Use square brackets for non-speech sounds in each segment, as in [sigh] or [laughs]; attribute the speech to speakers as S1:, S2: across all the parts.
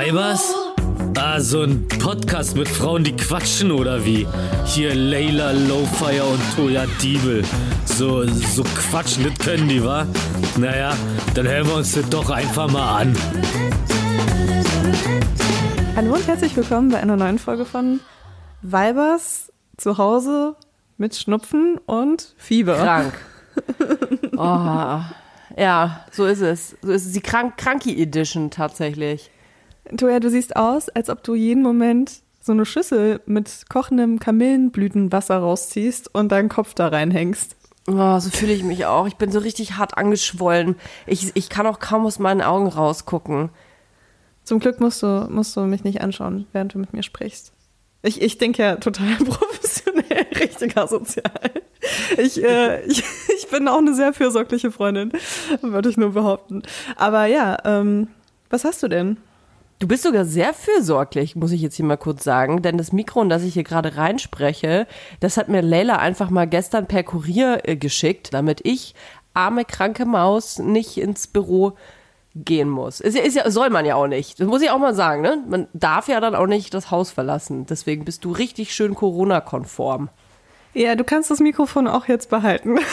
S1: Weibers? Ah, so ein Podcast mit Frauen, die quatschen oder wie? Hier Layla Lowfire und Toya Diebel. So, so quatschen, das können die, wa? Naja, dann hören wir uns das doch einfach mal an.
S2: Hallo und herzlich willkommen bei einer neuen Folge von Weibers zu Hause mit Schnupfen und Fieber.
S3: Krank. Oh, ja, so ist es. So ist es. Die Krank Kranky Edition tatsächlich.
S2: Toja, du siehst aus, als ob du jeden Moment so eine Schüssel mit kochendem Kamillenblütenwasser rausziehst und deinen Kopf da reinhängst.
S3: Oh, so fühle ich mich auch. Ich bin so richtig hart angeschwollen. Ich, ich kann auch kaum aus meinen Augen rausgucken.
S2: Zum Glück musst du, musst du mich nicht anschauen, während du mit mir sprichst. Ich, ich denke ja total [laughs] professionell, richtig asozial. Ich, äh, [laughs] ich, ich bin auch eine sehr fürsorgliche Freundin, würde ich nur behaupten. Aber ja, ähm, was hast du denn?
S3: Du bist sogar sehr fürsorglich, muss ich jetzt hier mal kurz sagen, denn das Mikro, in das ich hier gerade reinspreche, das hat mir Leila einfach mal gestern per Kurier äh, geschickt, damit ich, arme kranke Maus, nicht ins Büro gehen muss. Ist, ja- ist ja, soll man ja auch nicht. Das muss ich auch mal sagen, ne? Man darf ja dann auch nicht das Haus verlassen. Deswegen bist du richtig schön Corona-konform.
S2: Ja, du kannst das Mikrofon auch jetzt behalten, [laughs]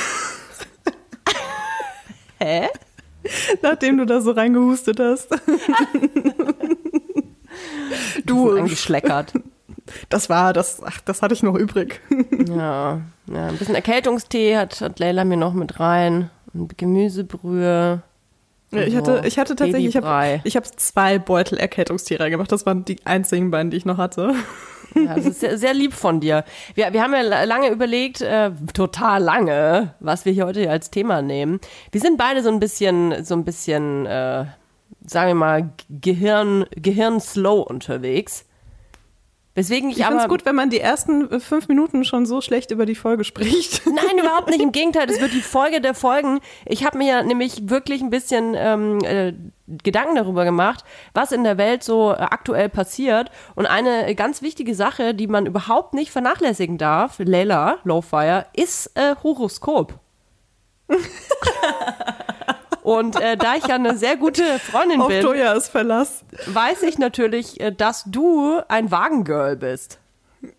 S3: Hä?
S2: nachdem du da so reingehustet hast. [laughs] du,
S3: Angeschleckert. [laughs]
S2: das war, das, ach, das hatte ich noch übrig. [laughs]
S3: Ja, ja, ein bisschen Erkältungstee hat, hat Leila mir noch mit rein. Und Gemüsebrühe.
S2: Ich hatte, ich hatte tatsächlich, ich
S3: Babybrei.
S2: habe ich hab zwei Beutel Erkältungstee reingemacht. Das waren die einzigen beiden, die ich noch hatte.
S3: Ja, das ist sehr, sehr lieb von dir. Wir, wir haben ja la- lange überlegt, äh, total lange, was wir hier heute als Thema nehmen. Wir sind beide so ein bisschen, so ein bisschen, äh, sagen wir mal, Gehirn, Gehirn-slow unterwegs. Weswegen ich,
S2: Ich finde es gut, wenn man die ersten äh, fünf Minuten schon so schlecht über die Folge spricht. [laughs]
S3: Nein, überhaupt nicht. Im Gegenteil, das wird die Folge der Folgen. Ich habe mir ja nämlich wirklich ein bisschen ähm, äh, Gedanken darüber gemacht, was in der Welt so äh, aktuell passiert. Und eine ganz wichtige Sache, die man überhaupt nicht vernachlässigen darf, Leila Lowfire, ist äh, Horoskop. [laughs] Und äh, da ich ja eine sehr gute Freundin [laughs]
S2: Auf
S3: bin,
S2: Toyas Verlass.
S3: weiß ich natürlich, äh, dass du ein Wagengirl bist.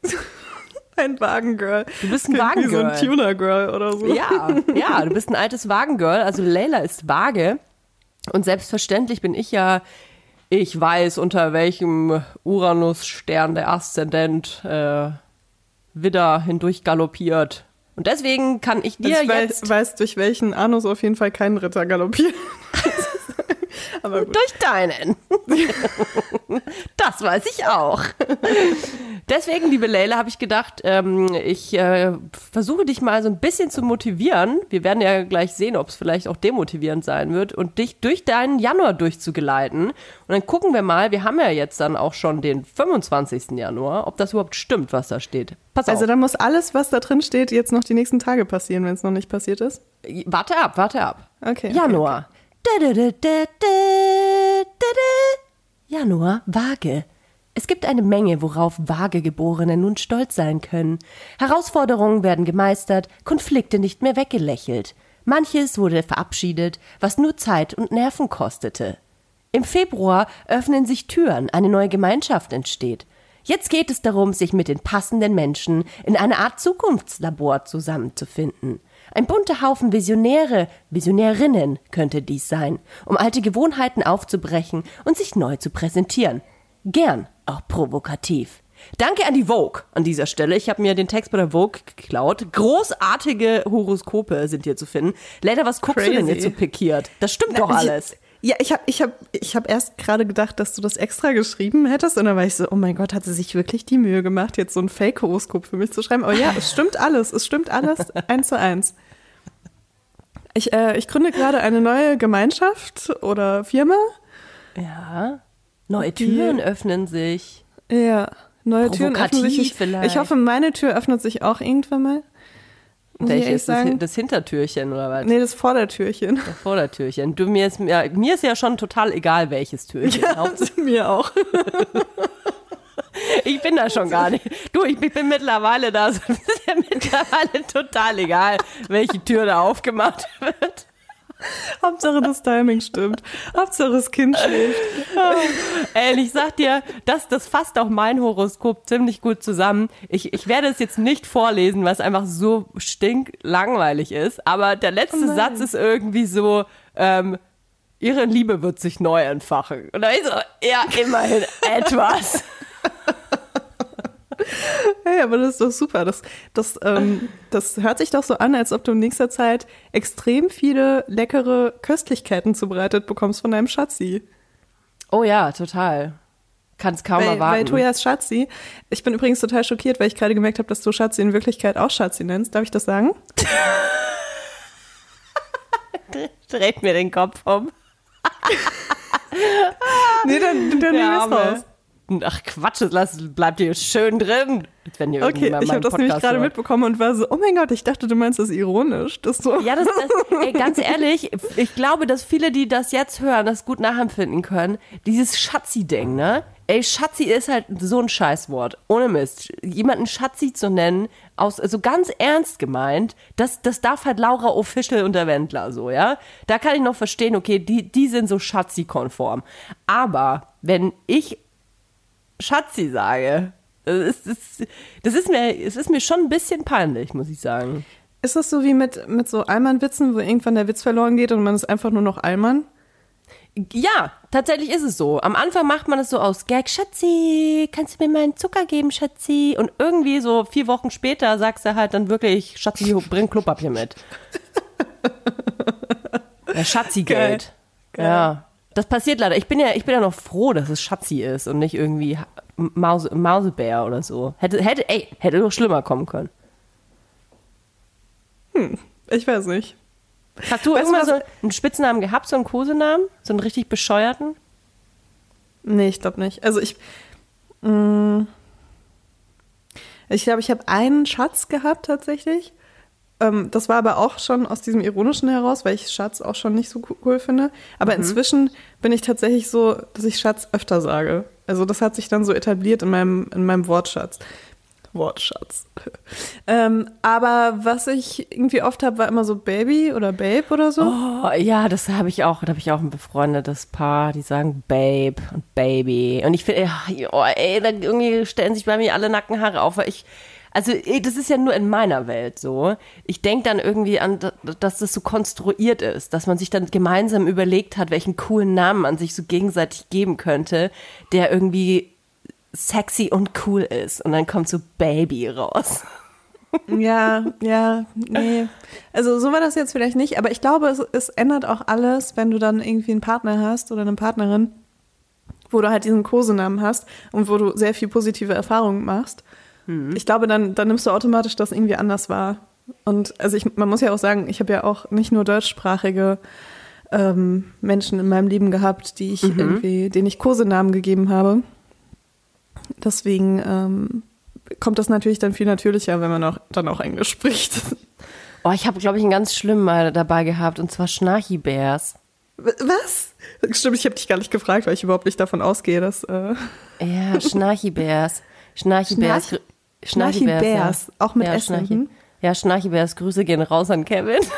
S3: [laughs]
S2: Ein Wagengirl.
S3: Du bist ein
S2: Klingt Wie so ein
S3: Wagengirl.
S2: Tuner-Girl oder so.
S3: Ja, ja, du bist ein altes Wagengirl. Also Leila ist vage. Und selbstverständlich bin ich ja, ich weiß, unter welchem Uranus-Stern der Aszendent äh, Widder hindurch galoppiert. Und deswegen kann ich dir
S2: ich
S3: jetzt
S2: weiß, weiß, durch welchen Anus auf jeden Fall kein Ritter galoppiert. [laughs] [laughs] Aber gut.
S3: durch deinen. [laughs] das weiß ich auch. Deswegen, liebe Leila, habe ich gedacht, ähm, ich äh, versuche dich mal so ein bisschen zu motivieren. Wir werden ja gleich sehen, ob es vielleicht auch demotivierend sein wird und dich durch deinen Januar durchzugeleiten. Und dann gucken wir mal, wir haben ja jetzt dann auch schon den 25. Januar, ob das überhaupt stimmt, was da steht. Pass
S2: Also
S3: auf.
S2: da muss alles, was da drin steht, jetzt noch die nächsten Tage passieren, wenn es noch nicht passiert ist.
S3: Warte ab, warte ab.
S2: Okay.
S3: Januar. Da, Januar, vage. Es gibt eine Menge, worauf vage Geborene nun stolz sein können. Herausforderungen werden gemeistert, Konflikte nicht mehr weggelächelt. Manches wurde verabschiedet, was nur Zeit und Nerven kostete. Im Februar öffnen sich Türen, eine neue Gemeinschaft entsteht. Jetzt geht es darum, sich mit den passenden Menschen in einer Art Zukunftslabor zusammenzufinden. Ein bunter Haufen Visionäre, Visionärinnen könnte dies sein, um alte Gewohnheiten aufzubrechen und sich neu zu präsentieren. Gern auch provokativ. Danke an die Vogue an dieser Stelle. Ich habe mir den Text bei der Vogue geklaut. Großartige Horoskope sind hier zu finden. Leider, was guckst du denn
S2: Crazy.
S3: jetzt so pikiert? Das stimmt doch
S2: Ich-
S3: alles.
S2: Ja, ich habe ich hab, ich hab erst gerade gedacht, dass du das extra geschrieben hättest. Und dann war ich so, oh mein Gott, hat sie sich wirklich die Mühe gemacht, jetzt so ein Fake-Horoskop für mich zu schreiben. Aber ja, es stimmt alles. Es stimmt alles [laughs] eins zu eins. Ich, äh, ich gründe gerade eine neue Gemeinschaft oder Firma.
S3: Ja. Neue Türen öffnen sich.
S2: Ja, neue Türen öffnen sich.
S3: Vielleicht.
S2: ich hoffe, meine Tür öffnet sich auch irgendwann mal.
S3: Welches? Das, das Hintertürchen oder was?
S2: Nee, das Vordertürchen.
S3: Das Vordertürchen. Du, mir, ist, ja, mir ist ja schon total egal, welches Türchen. Hauptsache- [laughs]
S2: mir auch. [laughs]
S3: Ich bin da schon gar nicht. Du, ich, ich bin mittlerweile da. so- ist ja [laughs] mittlerweile total egal, welche Tür da aufgemacht wird. [laughs]
S2: Hauptsache das Timing stimmt. Hauptsache das Kind schläft.
S3: Ey, und ich sag dir, das, das fasst auch mein Horoskop ziemlich gut zusammen. Ich, ich werde es jetzt nicht vorlesen, was einfach so stinklangweilig ist, aber der letzte
S2: nein.
S3: Satz ist irgendwie so, ähm, ihre Liebe wird sich neu entfachen. Und da ist so, ja, immerhin etwas. [laughs]
S2: Hey, aber das ist doch super. Das, das, ähm, das hört sich doch so an, als ob du in nächster Zeit extrem viele leckere Köstlichkeiten zubereitet bekommst von deinem Schatzi.
S3: Oh ja, total. Kann's kaum
S2: Weil,
S3: erwarten.
S2: weil Tojas Schatzi, ich bin übrigens total schockiert, weil ich gerade gemerkt habe, dass du Schatzi in Wirklichkeit auch Schatzi nennst. Darf ich das sagen? [laughs]
S3: dreht mir den Kopf um.
S2: Nee, dann, dann nehmen wir es raus.
S3: Ach Quatsch, lass, bleibt hier schön drin. Wenn ihr
S2: Okay, ich habe das nämlich gerade mitbekommen und war so, oh mein Gott, ich dachte, du meinst das ironisch. Das so.
S3: Ja, das, das [laughs] ey, ganz ehrlich, ich glaube, dass viele, die das jetzt hören, das gut nachempfinden können. Dieses Schatzi-Ding, ne? Ey, Schatzi ist halt so ein Scheißwort. Ohne Mist. Jemanden Schatzi zu nennen, aus, also ganz ernst gemeint, das, das darf halt Laura Official und der Wendler so, ja? Da kann ich noch verstehen, okay, die, die sind so Schatzi-konform. Aber wenn ich Schatzi sage, das ist, das, das ist mir, es ist mir schon ein bisschen peinlich, muss ich sagen.
S2: Ist das so wie mit, mit so Allmann-Witzen, wo irgendwann der Witz verloren geht und man ist einfach nur noch Allmann?
S3: Ja, tatsächlich ist es so. Am Anfang macht man es so aus Gag, Schatzi, kannst du mir mal einen Zucker geben, Schatzi? Und irgendwie so vier Wochen später sagst du halt dann wirklich, Schatzi, bring Klopapier mit. [laughs] Ja, Schatzi-Geld. Ja. Das passiert leider. Ich bin ja, ich bin ja noch froh, dass es Schatzi ist und nicht irgendwie Mause, Mausebär oder so. Hätte, hätte, ey, hätte doch schlimmer kommen können.
S2: Ich weiß nicht.
S3: Hast du
S2: Weißt
S3: irgendwann so einen Spitznamen gehabt, so einen Kosenamen? So einen richtig bescheuerten?
S2: Nee, ich glaube nicht. Also ich. Mh, ich glaube, ich habe einen Schatz gehabt tatsächlich. Ähm, das war aber auch schon aus diesem Ironischen heraus, weil ich Schatz auch schon nicht so co- cool finde. Aber inzwischen bin ich tatsächlich so, dass ich Schatz öfter sage. Also das hat sich dann so etabliert in meinem, in meinem Wortschatz. Wortschatz. [laughs] ähm, aber was ich irgendwie oft habe, war immer so Baby oder Babe oder so.
S3: Oh, ja, das habe ich auch. Da habe ich auch ein befreundetes Paar, die sagen Babe und Baby. Und ich finde, ja, oh, ey, da irgendwie stellen sich bei mir alle Nackenhaare auf, weil ich. Also, ey, das ist ja nur in meiner Welt so. Ich denke dann irgendwie an, da- dass das so konstruiert ist, dass man sich dann gemeinsam überlegt hat, welchen coolen Namen man sich so gegenseitig geben könnte, der irgendwie sexy und cool ist. Und dann kommt so Baby raus. [laughs]
S2: Ja, ja, nee. Also so war das jetzt vielleicht nicht, aber ich glaube, es, es ändert auch alles, wenn du dann irgendwie einen Partner hast oder eine Partnerin, wo du halt diesen Kosenamen hast und wo du sehr viel positive Erfahrungen machst. Ich glaube, dann, dann nimmst du automatisch, dass irgendwie anders war. Und also ich, man muss ja auch sagen, ich habe ja auch nicht nur deutschsprachige ähm, Menschen in meinem Leben gehabt, die ich irgendwie, denen ich Kosenamen gegeben habe. Deswegen ähm, kommt das natürlich dann viel natürlicher, wenn man auch, dann auch Englisch spricht.
S3: Oh, ich habe, glaube ich, einen ganz schlimmen mal dabei gehabt, und zwar Schnarchi-Bärs.
S2: Was? Stimmt, ich habe dich gar nicht gefragt, weil ich überhaupt nicht davon ausgehe, dass äh,
S3: Ja, Schnarchi-Bärs. Schnarchi-Bärs.
S2: Schnarch-
S3: Schnarchi-Bärs, ja.
S2: auch mit
S3: ja,
S2: S
S3: Schnarchi.
S2: hinten?
S3: Ja, Schnarchi-Bärs. Grüße gehen raus an Kevin. [laughs]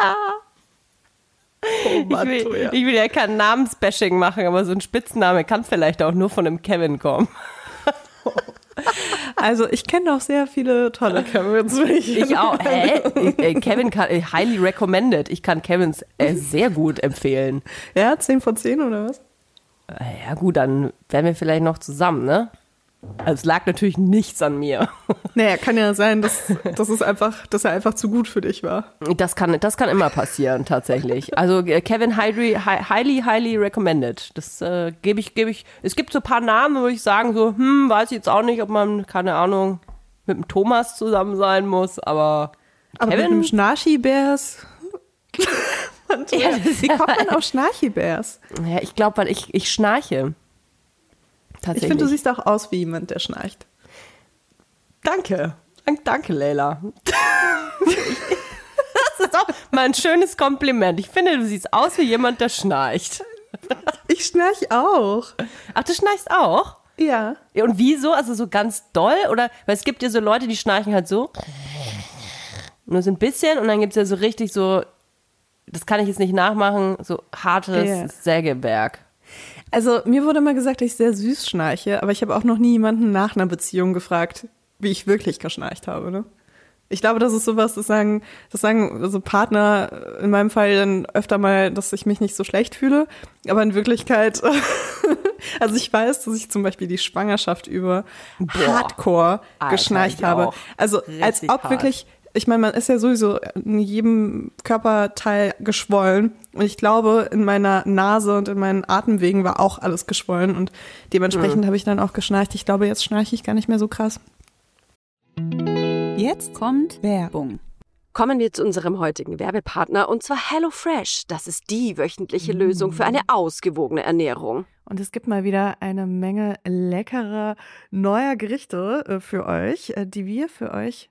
S2: oh
S3: Ich will, ich will ja kein Namensbashing machen, aber so ein Spitzname kann vielleicht auch nur von einem Kevin kommen. [laughs]
S2: Also ich kenne auch sehr viele tolle Kevins. [laughs]
S3: Ich auch. Hä? Ich, äh, Kevin kann, äh, highly recommended. Ich kann Kevins äh, sehr gut empfehlen.
S2: Ja, 10 von 10 oder was?
S3: Äh, Ja gut, dann wären wir vielleicht noch zusammen, ne? Also es lag natürlich nichts an mir. [laughs]
S2: Naja, kann ja sein, dass, dass, es einfach, dass er einfach zu gut für dich war.
S3: Das kann, das kann immer passieren, tatsächlich. Also äh, Kevin highly, hi- highly, highly recommended. Das äh, gebe ich, gebe ich. Es gibt so ein paar Namen, wo ich sagen so, hm, weiß ich jetzt auch nicht, ob man, keine Ahnung, mit dem Thomas zusammen sein muss, aber
S2: Aber mit
S3: Kevin?
S2: einem Schnarchi-Bärs. [laughs]
S3: Ja,
S2: Wie
S3: ja-
S2: kommt man auf Schnarchi-Bärs?
S3: Ja, ich glaube, weil ich, ich schnarche.
S2: Ich
S3: Tatsächlich.
S2: finde, du siehst auch aus wie jemand, der schnarcht.
S3: Danke. Dank- Danke, Leila. [laughs] das ist auch mal ein schönes Kompliment. Ich finde, du siehst aus wie jemand, der schnarcht.
S2: Ich schnarch auch.
S3: Ach, du schnarchst auch?
S2: Ja.
S3: Und wieso? Also so ganz doll? Oder, weil es gibt ja so Leute, die schnarchen halt so. Nur so ein bisschen und dann gibt es ja so richtig so das kann ich jetzt nicht nachmachen, so hartes
S2: Ja.
S3: Sägewerk.
S2: Also mir wurde immer gesagt, dass ich sehr süß schnarche, aber ich habe auch noch nie jemanden nach einer Beziehung gefragt, wie ich wirklich geschnarcht habe. Ne? Ich glaube, das ist sowas, das sagen, das sagen also Partner in meinem Fall dann öfter mal, dass ich mich nicht so schlecht fühle. Aber in Wirklichkeit, [laughs] also ich weiß, dass ich zum Beispiel die Schwangerschaft über Hardcore
S3: Alter,
S2: geschnarcht habe. Also als
S3: Richtig
S2: ob
S3: hart.
S2: wirklich ich meine, man ist ja sowieso in jedem Körperteil geschwollen. Und ich glaube, in meiner Nase und in meinen Atemwegen war auch alles geschwollen. Und dementsprechend habe ich dann auch geschnarcht. Ich glaube, jetzt schnarche ich gar nicht mehr so krass.
S4: Jetzt kommt Werbung.
S5: Kommen wir zu unserem heutigen Werbepartner und zwar HelloFresh. Das ist die wöchentliche Lösung für eine ausgewogene Ernährung.
S2: Und es gibt mal wieder eine Menge leckerer neuer Gerichte äh, für euch, äh, die wir für euch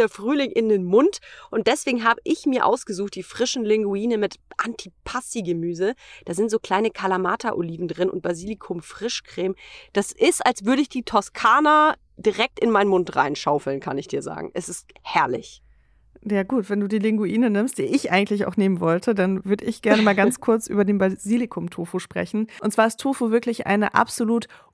S5: der Frühling in den Mund. Und deswegen habe ich mir ausgesucht die frischen Linguine mit Antipasti-Gemüse. Da sind so kleine Kalamata-Oliven drin und Basilikum-Frischcreme. Das ist, als würde ich die Toskana direkt in meinen Mund reinschaufeln, kann ich dir sagen. Es ist herrlich.
S2: Ja gut, wenn du die Linguine nimmst, die ich eigentlich auch nehmen wollte, dann würde ich gerne mal [laughs] ganz kurz über den Basilikum-Tofu sprechen. Und zwar ist Tofu wirklich eine absolut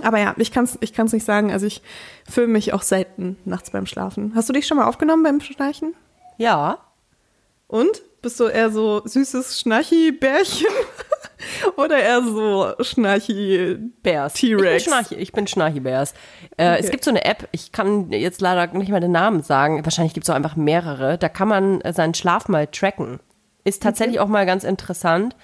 S2: Aber ja, ich kann es ich kann's nicht sagen. Also ich filme mich auch selten nachts beim Schlafen. Hast du dich schon mal aufgenommen beim Schnarchen?
S3: Ja.
S2: Und? Bist du eher so süßes Schnarchi-Bärchen? [laughs] Oder eher so Schnarchi
S3: Bears.
S2: T-Rex.
S3: Ich bin Schnarchi, ich bin Schnarchi Bears. Äh, Es
S2: Okay.
S3: gibt so eine App, ich kann jetzt leider nicht mehr den Namen sagen, wahrscheinlich gibt es auch einfach mehrere. Da kann man seinen Schlaf mal tracken. Ist tatsächlich auch mal ganz interessant.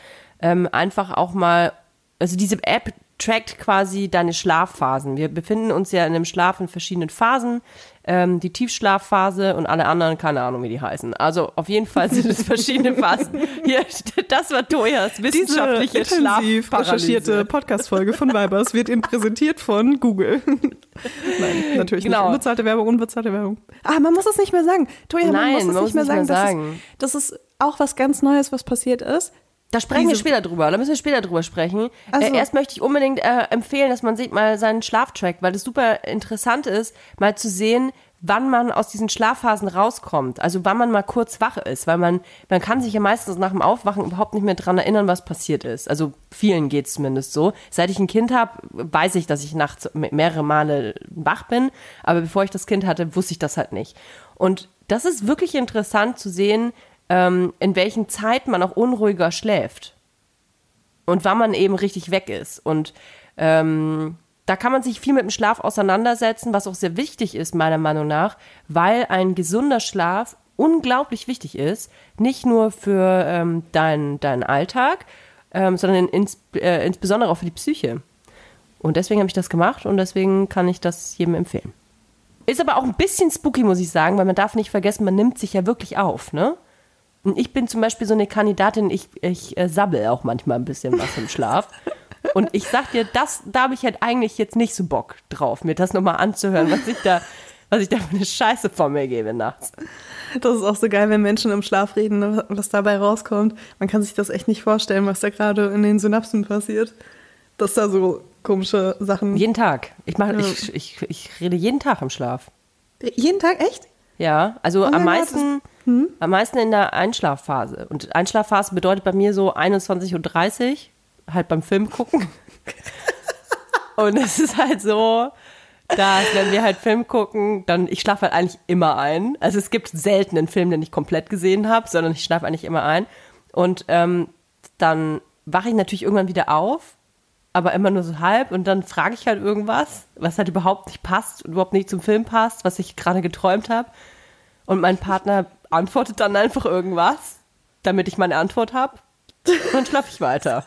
S3: Ähm, einfach auch mal, also diese App trackt quasi deine Schlafphasen. Wir befinden uns ja in einem Schlaf in verschiedenen Phasen. Ähm, die Tiefschlafphase und alle anderen, keine Ahnung, wie die heißen. Also auf jeden Fall sind es verschiedene Phasen. [laughs] Hier, das war Tojas wissenschaftliche
S2: Diese intensiv recherchierte. Podcast-Folge von Vibers wird Ihnen präsentiert von Google. [laughs] Nein, natürlich nicht.
S3: Genau.
S2: Unbezahlte Werbung, unbezahlte Werbung. Ah, man muss es nicht mehr sagen. Toja, man
S3: Nein,
S2: muss es
S3: man
S2: nicht
S3: muss
S2: mehr
S3: nicht mehr
S2: sagen.
S3: sagen.
S2: Das, ist, das ist auch was ganz Neues, was passiert ist.
S3: Da sprechen wir später drüber, da müssen wir später drüber sprechen.
S2: Ach so.
S3: Äh, erst möchte ich unbedingt äh, empfehlen, dass man sich mal seinen Schlaf trackt, weil das super interessant ist, mal zu sehen, wann man aus diesen Schlafphasen rauskommt. Also wann man mal kurz wach ist, weil man, man kann sich ja meistens nach dem Aufwachen überhaupt nicht mehr dran erinnern, was passiert ist. Also vielen geht es zumindest so. Seit ich ein Kind habe, weiß ich, dass ich nachts me- mehrere Male wach bin, aber bevor ich das Kind hatte, wusste ich das halt nicht. Und das ist wirklich interessant zu sehen, ähm, in welchen Zeiten man auch unruhiger schläft und wann man eben richtig weg ist. Und ähm, da kann man sich viel mit dem Schlaf auseinandersetzen, was auch sehr wichtig ist, meiner Meinung nach, weil ein gesunder Schlaf unglaublich wichtig ist, nicht nur für ähm, deinen deinen Alltag, ähm, sondern ins, äh, insbesondere auch für die Psyche. Und deswegen habe ich das gemacht und deswegen kann ich das jedem empfehlen. Ist aber auch ein bisschen spooky, muss ich sagen, weil man darf nicht vergessen, man nimmt sich ja wirklich auf, ne? Und ich bin zum Beispiel so eine Kandidatin, ich, ich äh, sabbel auch manchmal ein bisschen was im Schlaf. Und ich sag dir, das, da habe ich halt eigentlich jetzt nicht so Bock drauf, mir das nochmal anzuhören, was ich da, was ich da für eine Scheiße vor mir gebe nachts.
S2: Das ist auch so geil, wenn Menschen im Schlaf reden, was dabei rauskommt. Man kann sich das echt nicht vorstellen, was da gerade in den Synapsen passiert. Dass da so komische Sachen.
S3: Jeden Tag. Ich, mach,
S2: Ja.
S3: ich, ich, ich rede jeden Tag im Schlaf.
S2: Jeden Tag echt?
S3: Ja, also
S2: mein
S3: am
S2: Gott,
S3: meisten, am meisten in der Einschlafphase. Und Einschlafphase bedeutet bei mir so 21.30 Uhr, halt beim Film gucken. [laughs] Und es ist halt so, dass wenn wir halt Film gucken, dann, ich schlafe halt eigentlich immer ein. Also es gibt selten einen Film, den ich komplett gesehen habe, sondern ich schlafe eigentlich immer ein. Und ähm, dann wache ich natürlich irgendwann wieder auf, aber immer nur so halb und dann frage ich halt irgendwas, was halt überhaupt nicht passt und überhaupt nicht zum Film passt, was ich gerade geträumt habe. Und mein Partner antwortet dann einfach irgendwas, damit ich meine Antwort habe. Und dann schlafe ich weiter.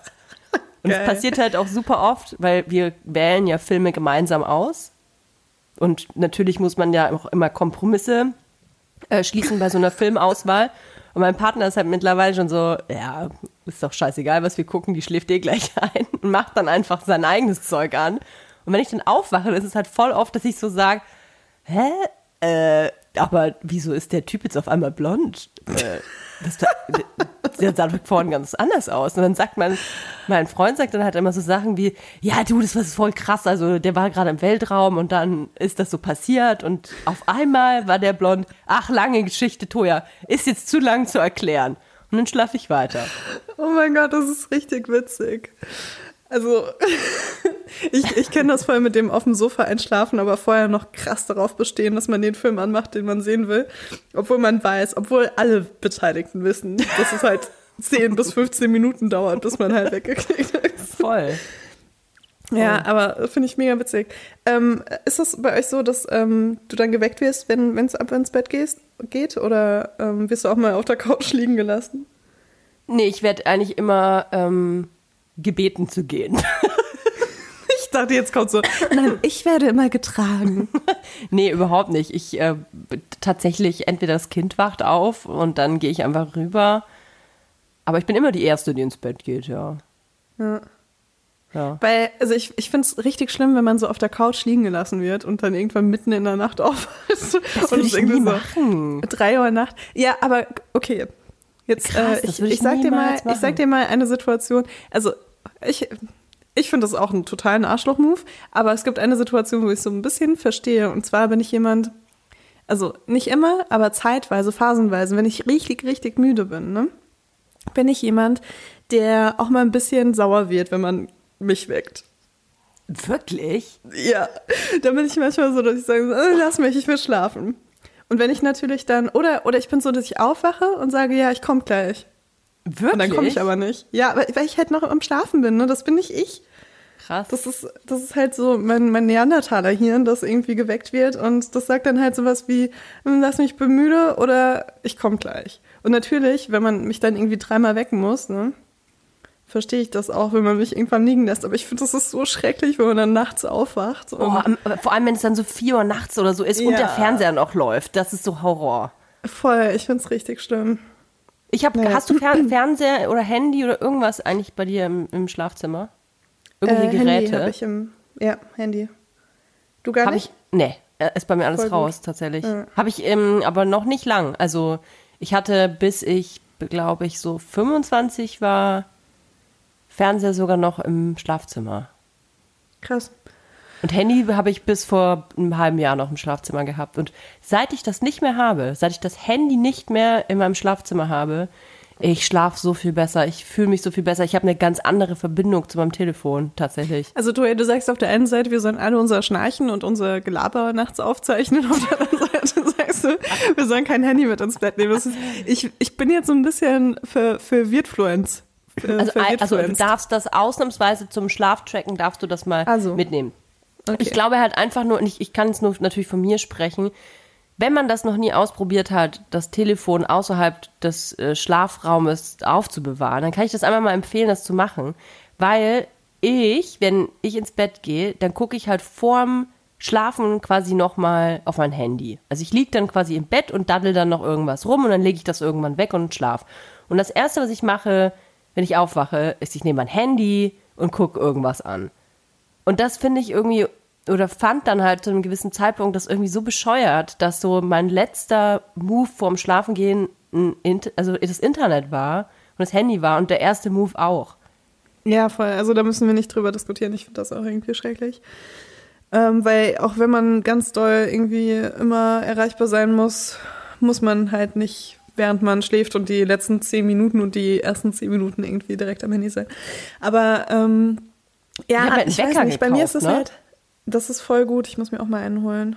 S3: Und es passiert halt auch super oft, weil wir wählen ja Filme gemeinsam aus. Und natürlich muss man ja auch immer Kompromisse äh, schließen bei so einer Filmauswahl. Und mein Partner ist halt mittlerweile schon so, ja, ist doch scheißegal, was wir gucken, die schläft eh gleich [laughs] ein und macht dann einfach sein eigenes Zeug an. Und wenn ich dann aufwache, ist es halt voll oft, dass ich so sage, hä? Äh, aber wieso ist der Typ jetzt auf einmal blond? Äh, das, der, sah vorhin ganz anders aus. Und dann sagt mein, mein Freund sagt dann halt immer so Sachen wie, ja du, das war voll krass, also der war gerade im Weltraum und dann ist das so passiert und auf einmal war der blond. Ach, lange Geschichte, Toja, ist jetzt zu lang zu erklären. Und dann schlafe ich weiter.
S2: Oh mein Gott, das ist richtig witzig. Also, [laughs] ich, ich kenne das voll mit dem auf dem Sofa einschlafen, aber vorher noch krass darauf bestehen, dass man den Film anmacht, den man sehen will. Obwohl man weiß, obwohl alle Beteiligten wissen, dass es halt [laughs] 10 bis 15 Minuten dauert, bis man halt weggeklickt ist.
S3: Voll.
S2: Ja, aber finde ich mega witzig. Ähm, ist das bei euch so, dass ähm, du dann geweckt wirst, wenn es ab ins Bett gehst, geht? Oder ähm, wirst du auch mal auf der Couch [laughs] liegen gelassen?
S3: Nee, ich werde eigentlich immer ähm, gebeten zu gehen. [laughs]
S2: Ich dachte, jetzt kommt so, nein, ich werde immer getragen. [laughs]
S3: Nee, überhaupt nicht. Ich äh, tatsächlich, entweder das Kind wacht auf und dann gehe ich einfach rüber. Aber ich bin immer die Erste, die ins Bett geht, ja.
S2: Ja.
S3: Ja.
S2: Weil, also ich, ich finde es richtig schlimm, wenn man so auf der Couch liegen gelassen wird und dann irgendwann mitten in der Nacht [laughs] aufwacht.
S3: Das
S2: und
S3: würde ich
S2: irgendwie
S3: nie
S2: so
S3: machen.
S2: drei Uhr Nacht. Ja, aber okay. Jetzt,
S3: Krass,
S2: äh, ich, ich,
S3: ich
S2: sag dir mal, ich sag dir mal eine Situation. Also ich, ich finde das auch einen totalen Arschloch-Move, aber es gibt eine Situation, wo ich so ein bisschen verstehe. Und zwar bin ich jemand, also nicht immer, aber zeitweise, phasenweise, wenn ich richtig, richtig müde bin, ne, bin ich jemand, der auch mal ein bisschen sauer wird, wenn man mich weckt.
S3: Wirklich?
S2: Ja, da bin ich manchmal so, dass ich sage, äh, lass mich, ich will schlafen. Und wenn ich natürlich dann, oder, oder ich bin so, dass ich aufwache und sage, ja, ich komme gleich.
S3: Wirklich?
S2: Und dann komme ich aber nicht. Ja, weil, weil ich halt noch am Schlafen bin, ne? Das bin nicht ich.
S3: Krass.
S2: Das ist, das ist halt so mein, mein Neandertaler-Hirn, das irgendwie geweckt wird und das sagt dann halt sowas wie, hm, lass mich bemüde oder ich komme gleich. Und natürlich, wenn man mich dann irgendwie dreimal wecken muss, ne? Verstehe ich das auch, wenn man mich irgendwann liegen lässt. Aber ich finde, das ist so schrecklich, wenn man dann nachts aufwacht. Und
S3: Oh, vor allem, wenn es dann so 4 Uhr nachts oder so ist und
S2: Ja.
S3: der Fernseher noch läuft. Das ist so Horror.
S2: Voll, ich finde es richtig schlimm.
S3: Ich hab,
S2: Ja.
S3: Hast du Fer Fernseher oder Handy oder irgendwas eigentlich bei dir im, im Schlafzimmer? Irgendwelche
S2: Äh, Handy
S3: Geräte?
S2: habe ich im, ja, Handy. Du gar
S3: Hab
S2: nicht?
S3: ich, nee, äh, ist bei mir alles
S2: Voll gut.
S3: raus, tatsächlich.
S2: Ja.
S3: Habe ich ähm, aber noch nicht lang. Also ich hatte, bis ich, glaube ich, so 25 war, Fernseher sogar noch im Schlafzimmer.
S2: Krass.
S3: Und Handy habe ich bis vor einem halben Jahr noch im Schlafzimmer gehabt. Und seit ich das nicht mehr habe, seit ich das Handy nicht mehr in meinem Schlafzimmer habe, ich schlafe so viel besser, ich fühle mich so viel besser. Ich habe eine ganz andere Verbindung zu meinem Telefon, tatsächlich.
S2: Also du, du sagst auf der einen Seite, wir sollen alle unser Schnarchen und unser Gelaber nachts aufzeichnen. Auf der anderen Seite [laughs] sagst du, wir sollen kein Handy mit ins Bett nehmen. Ist, ich, ich bin jetzt so ein bisschen für, für Wirtfluenz.
S3: Also,
S2: für
S3: also du darfst das ausnahmsweise zum Schlaftracken, darfst du das mal
S2: Also.
S3: mitnehmen.
S2: Okay.
S3: Ich glaube halt einfach nur, und ich, ich kann jetzt nur natürlich von mir sprechen, wenn man das noch nie ausprobiert hat, das Telefon außerhalb des äh, Schlafraumes aufzubewahren, dann kann ich das einmal mal empfehlen, das zu machen. Weil ich, wenn ich ins Bett gehe, dann gucke ich halt vorm Schlafen quasi nochmal auf mein Handy. Also ich liege dann quasi im Bett und daddel dann noch irgendwas rum und dann lege ich das irgendwann weg und schlaf. Und das Erste, was ich mache, wenn ich aufwache, ist, ich nehme mein Handy und gucke irgendwas an. Und das finde ich irgendwie oder fand dann halt zu einem gewissen Zeitpunkt das irgendwie so bescheuert, dass so mein letzter Move vorm Schlafengehen also das Internet war und das Handy war und der erste Move auch.
S2: Ja, voll. Also da müssen wir nicht drüber diskutieren. Ich finde das auch irgendwie schrecklich. Ähm, weil auch wenn man ganz doll irgendwie immer erreichbar sein muss, muss man halt nicht, während man schläft und die letzten zehn Minuten und die ersten zehn Minuten irgendwie direkt am Handy sein. Aber ähm, ja,
S3: Ich einen
S2: ich weiß nicht, bei mir ist
S3: gekauft,
S2: es
S3: ne?
S2: halt, das ist voll gut. Ich muss mir auch mal einen holen.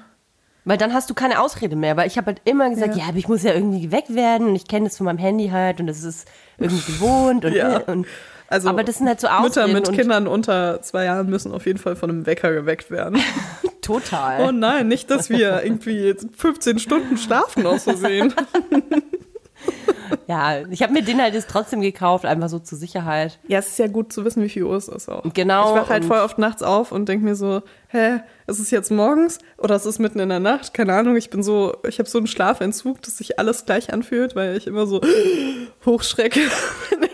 S3: Weil dann hast du keine Ausrede mehr, weil ich habe halt immer gesagt,
S2: Ja.
S3: ja, aber ich muss ja irgendwie geweckt werden und ich kenne das von meinem Handy halt und das ist irgendwie [laughs] gewohnt und,
S2: Ja.
S3: und
S2: Also
S3: aber das sind halt so
S2: Mütter
S3: Ausreden
S2: mit
S3: und
S2: Kindern unter zwei Jahren müssen auf jeden Fall von einem Wecker geweckt werden. [laughs]
S3: total.
S2: Oh nein, nicht, dass wir irgendwie 15 Stunden schlafen aus Versehen. [laughs] [laughs]
S3: ja, ich habe mir den halt jetzt trotzdem gekauft, einfach so zur Sicherheit.
S2: Ja, es ist ja gut zu wissen, wie viel Uhr es ist auch.
S3: Genau,
S2: Ich wache halt voll oft nachts auf und denke mir so, hä, ist es jetzt morgens oder ist es mitten in der Nacht? Keine Ahnung, ich bin so, ich habe so einen Schlafentzug, dass sich alles gleich anfühlt, weil ich immer so hochschrecke.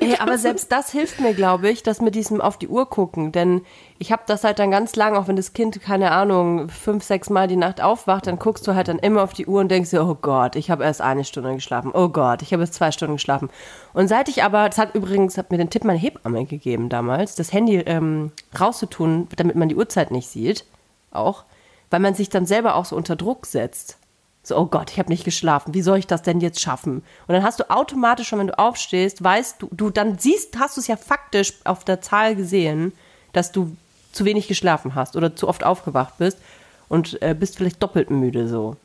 S3: Ey, aber selbst das hilft mir, glaube ich, das mit diesem auf die Uhr gucken. Denn ich habe das halt dann ganz lang, auch wenn das Kind, keine Ahnung, fünf, sechs Mal die Nacht aufwacht, dann guckst du halt dann immer auf die Uhr und denkst dir, oh Gott, ich habe erst eine Stunde geschlafen. Oh Gott, ich habe erst zwei Stunden geschlafen. Und seit ich aber, das hat übrigens, hat mir den Tipp meine Hebamme gegeben damals, das Handy ähm, rauszutun, damit man die Uhrzeit nicht sieht, auch, weil man sich dann selber auch so unter Druck setzt. So, oh Gott, ich habe nicht geschlafen. Wie soll ich das denn jetzt schaffen? Und dann hast du automatisch schon, wenn du aufstehst, weißt du, du dann siehst, hast du es ja faktisch auf der Zahl gesehen, dass du zu wenig geschlafen hast oder zu oft aufgewacht bist und äh, bist vielleicht doppelt müde so.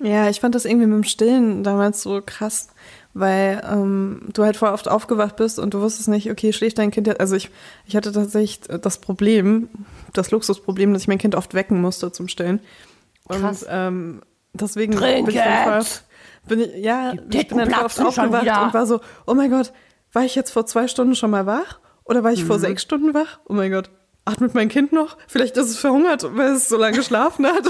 S2: Ja, ich fand das irgendwie mit dem Stillen damals so krass, weil ähm, du halt voll oft aufgewacht bist und du wusstest nicht, okay, schläft dein Kind jetzt? Also ich, ich hatte tatsächlich das Problem, das Luxusproblem, dass ich mein Kind oft wecken musste zum Stillen. Und
S3: Krass.
S2: ähm, deswegen
S3: Trink
S2: bin ich dann voll bin ich, ja,
S3: Die
S2: ich bin dann voll oft aufgewacht und war so, oh mein Gott, war ich jetzt vor zwei Stunden schon mal wach? Oder war ich
S3: Mhm.
S2: vor sechs Stunden wach? Oh mein Gott. Atmet mein Kind noch? Vielleicht ist es verhungert, weil es so lange geschlafen hat.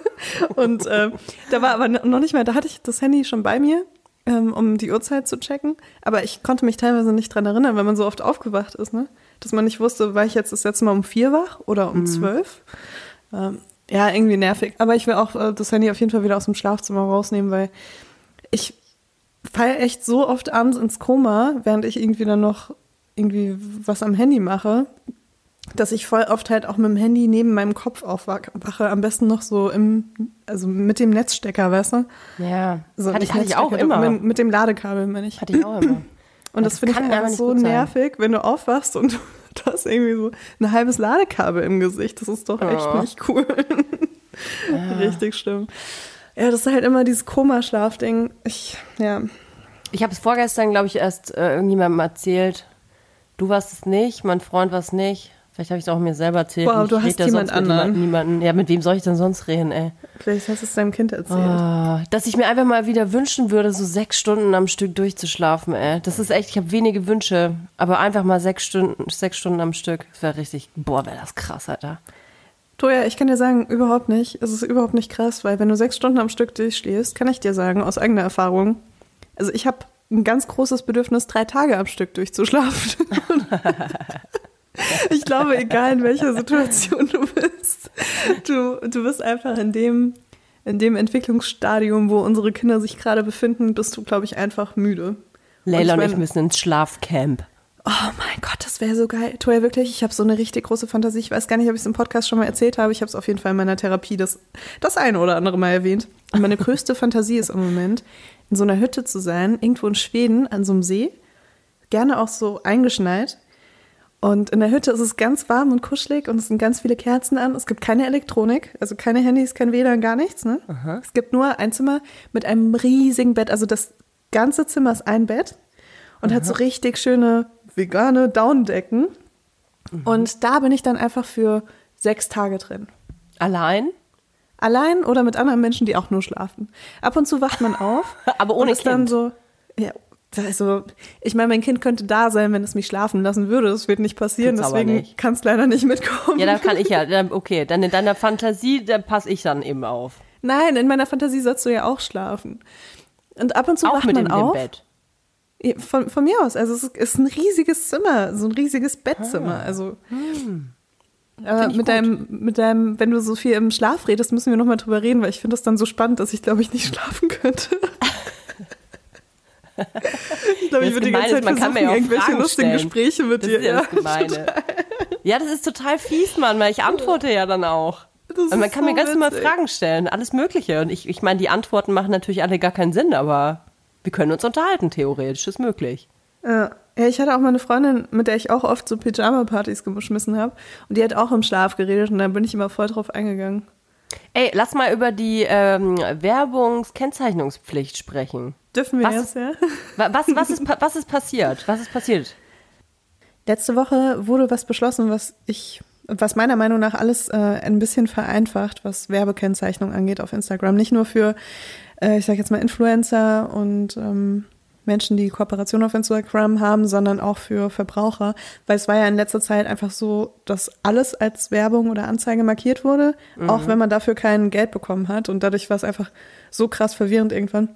S2: [laughs] Und ähm, da war aber noch nicht mal, da hatte ich das Handy schon bei mir, ähm, um die Uhrzeit zu checken. Aber ich konnte mich teilweise nicht dran erinnern, weil man so oft aufgewacht ist, ne? Dass man nicht wusste, war ich jetzt das letzte Mal um vier wach oder um zwölf. Ähm, ja, irgendwie nervig. Aber ich will auch äh, das Handy auf jeden Fall wieder aus dem Schlafzimmer rausnehmen, weil ich falle echt so oft abends ins Koma, während ich irgendwie dann noch irgendwie was am Handy mache, dass ich voll oft halt auch mit dem Handy neben meinem Kopf aufwache. Am besten noch so im, also mit dem Netzstecker, weißt du?
S3: Ja,
S2: So,
S3: hatte, ich, hatte ich auch immer.
S2: Mit, mit dem Ladekabel, meine ich.
S3: Hatte ich auch immer. [laughs]
S2: Und das,
S3: das
S2: finde ich einfach so nervig, wenn du aufwachst und [laughs] du hast irgendwie so ein halbes Ladekabel im Gesicht. Das ist doch echt
S3: Oh.
S2: nicht cool. [laughs] Richtig schlimm. Ja, das ist halt immer dieses Koma-Schlafding. Ich, ja.
S3: Ich habe es vorgestern, glaube ich, erst äh, irgendjemandem erzählt. Du warst es nicht, mein Freund war es nicht. Vielleicht habe ich es auch mir selber erzählt.
S2: Wow,
S3: ich
S2: du hast
S3: ja
S2: jemand anderen.
S3: Niemanden. Ja, mit wem soll ich denn sonst reden, ey?
S2: Vielleicht hast du es deinem Kind erzählt.
S3: Ah, dass ich mir einfach mal wieder wünschen würde, so sechs Stunden am Stück durchzuschlafen, ey. Das ist echt, ich habe wenige Wünsche, aber einfach mal sechs Stunden, sechs Stunden am Stück. Das wäre richtig, boah, wäre das krass, Alter.
S2: Toja, ich kann dir sagen, überhaupt nicht. Es ist überhaupt nicht krass, weil wenn du sechs Stunden am Stück durchschläfst, kann ich dir sagen, aus eigener Erfahrung, also ich habe ein ganz großes Bedürfnis, drei Tage am Stück durchzuschlafen. [laughs] [laughs] ich glaube, egal in welcher Situation du bist, du, du bist einfach in dem, in dem Entwicklungsstadium, wo unsere Kinder sich gerade befinden, bist du, glaube ich, einfach müde.
S3: Leila und ich,
S2: mein-
S3: müssen ins Schlafcamp.
S2: Oh mein Gott, das wäre so geil. Toja, wirklich, ich habe so eine richtig große Fantasie. Ich weiß gar nicht, ob ich es im Podcast schon mal erzählt habe. Ich habe es auf jeden Fall in meiner Therapie das, das eine oder andere Mal erwähnt. Und meine größte Fantasie ist im Moment, in so einer Hütte zu sein, irgendwo in Schweden, an so einem See. Gerne auch so eingeschneit. Und in der Hütte ist es ganz warm und kuschelig und es sind ganz viele Kerzen an. Es gibt keine Elektronik, also keine Handys, kein WLAN, gar nichts. Ne? Es gibt nur ein Zimmer mit einem riesigen Bett. Also das ganze Zimmer ist ein Bett und hat so richtig schöne vegane Downdecken. Und da bin ich dann einfach für sechs Tage drin.
S3: Allein?
S2: Allein oder mit anderen Menschen, die auch nur schlafen. Ab und zu wacht man auf. [laughs]
S3: Aber ohne
S2: und ist dann
S3: Kind.
S2: so, ja, also, ich meine, mein Kind könnte da sein, wenn es mich schlafen lassen würde. Das wird nicht passieren,
S3: Tut's aber
S2: deswegen kann es leider nicht mitkommen.
S3: Ja, da kann ich ja, okay, dann in deiner Fantasie, da passe ich dann eben auf.
S2: Nein, in meiner Fantasie sollst du ja auch schlafen. Und ab und zu
S3: auch
S2: wacht
S3: mit
S2: man
S3: in
S2: auf.
S3: dem Bett.
S2: Von, von mir aus. Also es ist- ein riesiges Zimmer, so ein riesiges Bettzimmer. Also aber
S3: Find ich
S2: mit deinem, mit deinem, wenn du so viel im Schlaf redest, müssen wir nochmal drüber reden, weil ich finde das dann so spannend, dass ich glaube ich nicht schlafen könnte. [laughs] ich glaube, ich würde die ganze Zeit
S3: man kann mir
S2: irgendwelche
S3: Fragen
S2: lustigen
S3: stellen.
S2: Gespräche mit
S3: Das
S2: dir.
S3: ist ja das Gemeine. Ja, das ist total fies, Mann, weil ich antworte ja dann auch.
S2: Das
S3: Und man kann
S2: so
S3: mir ganz normal. Fragen stellen, alles Mögliche. Und ich, ich meine, die Antworten machen natürlich alle gar keinen Sinn, aber wir können uns unterhalten, theoretisch ist möglich.
S2: Ja. ja, ich hatte auch mal eine Freundin, mit der ich auch oft so Pyjama-Partys geschmissen habe. Und die hat auch im Schlaf geredet und da bin ich immer voll drauf eingegangen.
S3: Ey, lass mal über die ähm, Werbungskennzeichnungspflicht sprechen.
S2: Dürfen wir
S3: Was?
S2: jetzt, ja?
S3: Wa- Was, was, ist, [laughs] was ist passiert? Was ist passiert?
S2: Letzte Woche wurde was beschlossen, was ich, was meiner Meinung nach alles äh, ein bisschen vereinfacht, was Werbekennzeichnung angeht auf Instagram. Nicht nur für, äh, ich sag jetzt mal, Influencer und ähm, Menschen, die Kooperation auf Instagram haben, sondern auch für Verbraucher. Weil es war ja in letzter Zeit einfach so, dass alles als Werbung oder Anzeige markiert wurde, auch wenn man dafür kein Geld bekommen hat. Und dadurch war es einfach so krass verwirrend irgendwann.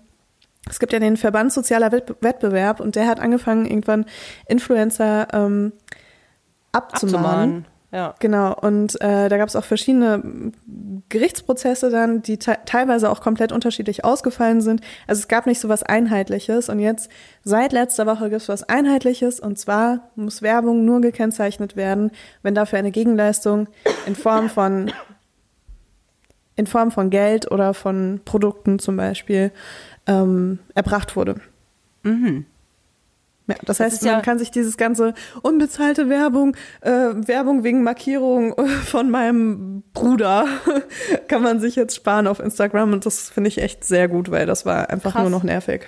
S2: Es gibt ja den Verband Sozialer Wettbe- Wettbewerb und der hat angefangen, irgendwann Influencer ähm, abzumahnen.
S3: Abzumahnen. Ja.
S2: Genau, und äh, da gab es auch verschiedene Gerichtsprozesse dann, die te teilweise auch komplett unterschiedlich ausgefallen sind. Also es gab nicht so was Einheitliches und jetzt seit letzter Woche gibt es was Einheitliches und zwar muss Werbung nur gekennzeichnet werden, wenn dafür eine Gegenleistung in Form von in Form von Geld oder von Produkten zum Beispiel ähm, erbracht wurde. Ja, das heißt,
S3: ja-
S2: man kann sich dieses ganze unbezahlte Werbung, äh, Werbung wegen Markierung äh, von meinem Bruder, [laughs] kann man sich jetzt sparen auf Instagram und das finde ich echt sehr gut, weil das war einfach
S3: Krass.
S2: nur noch nervig.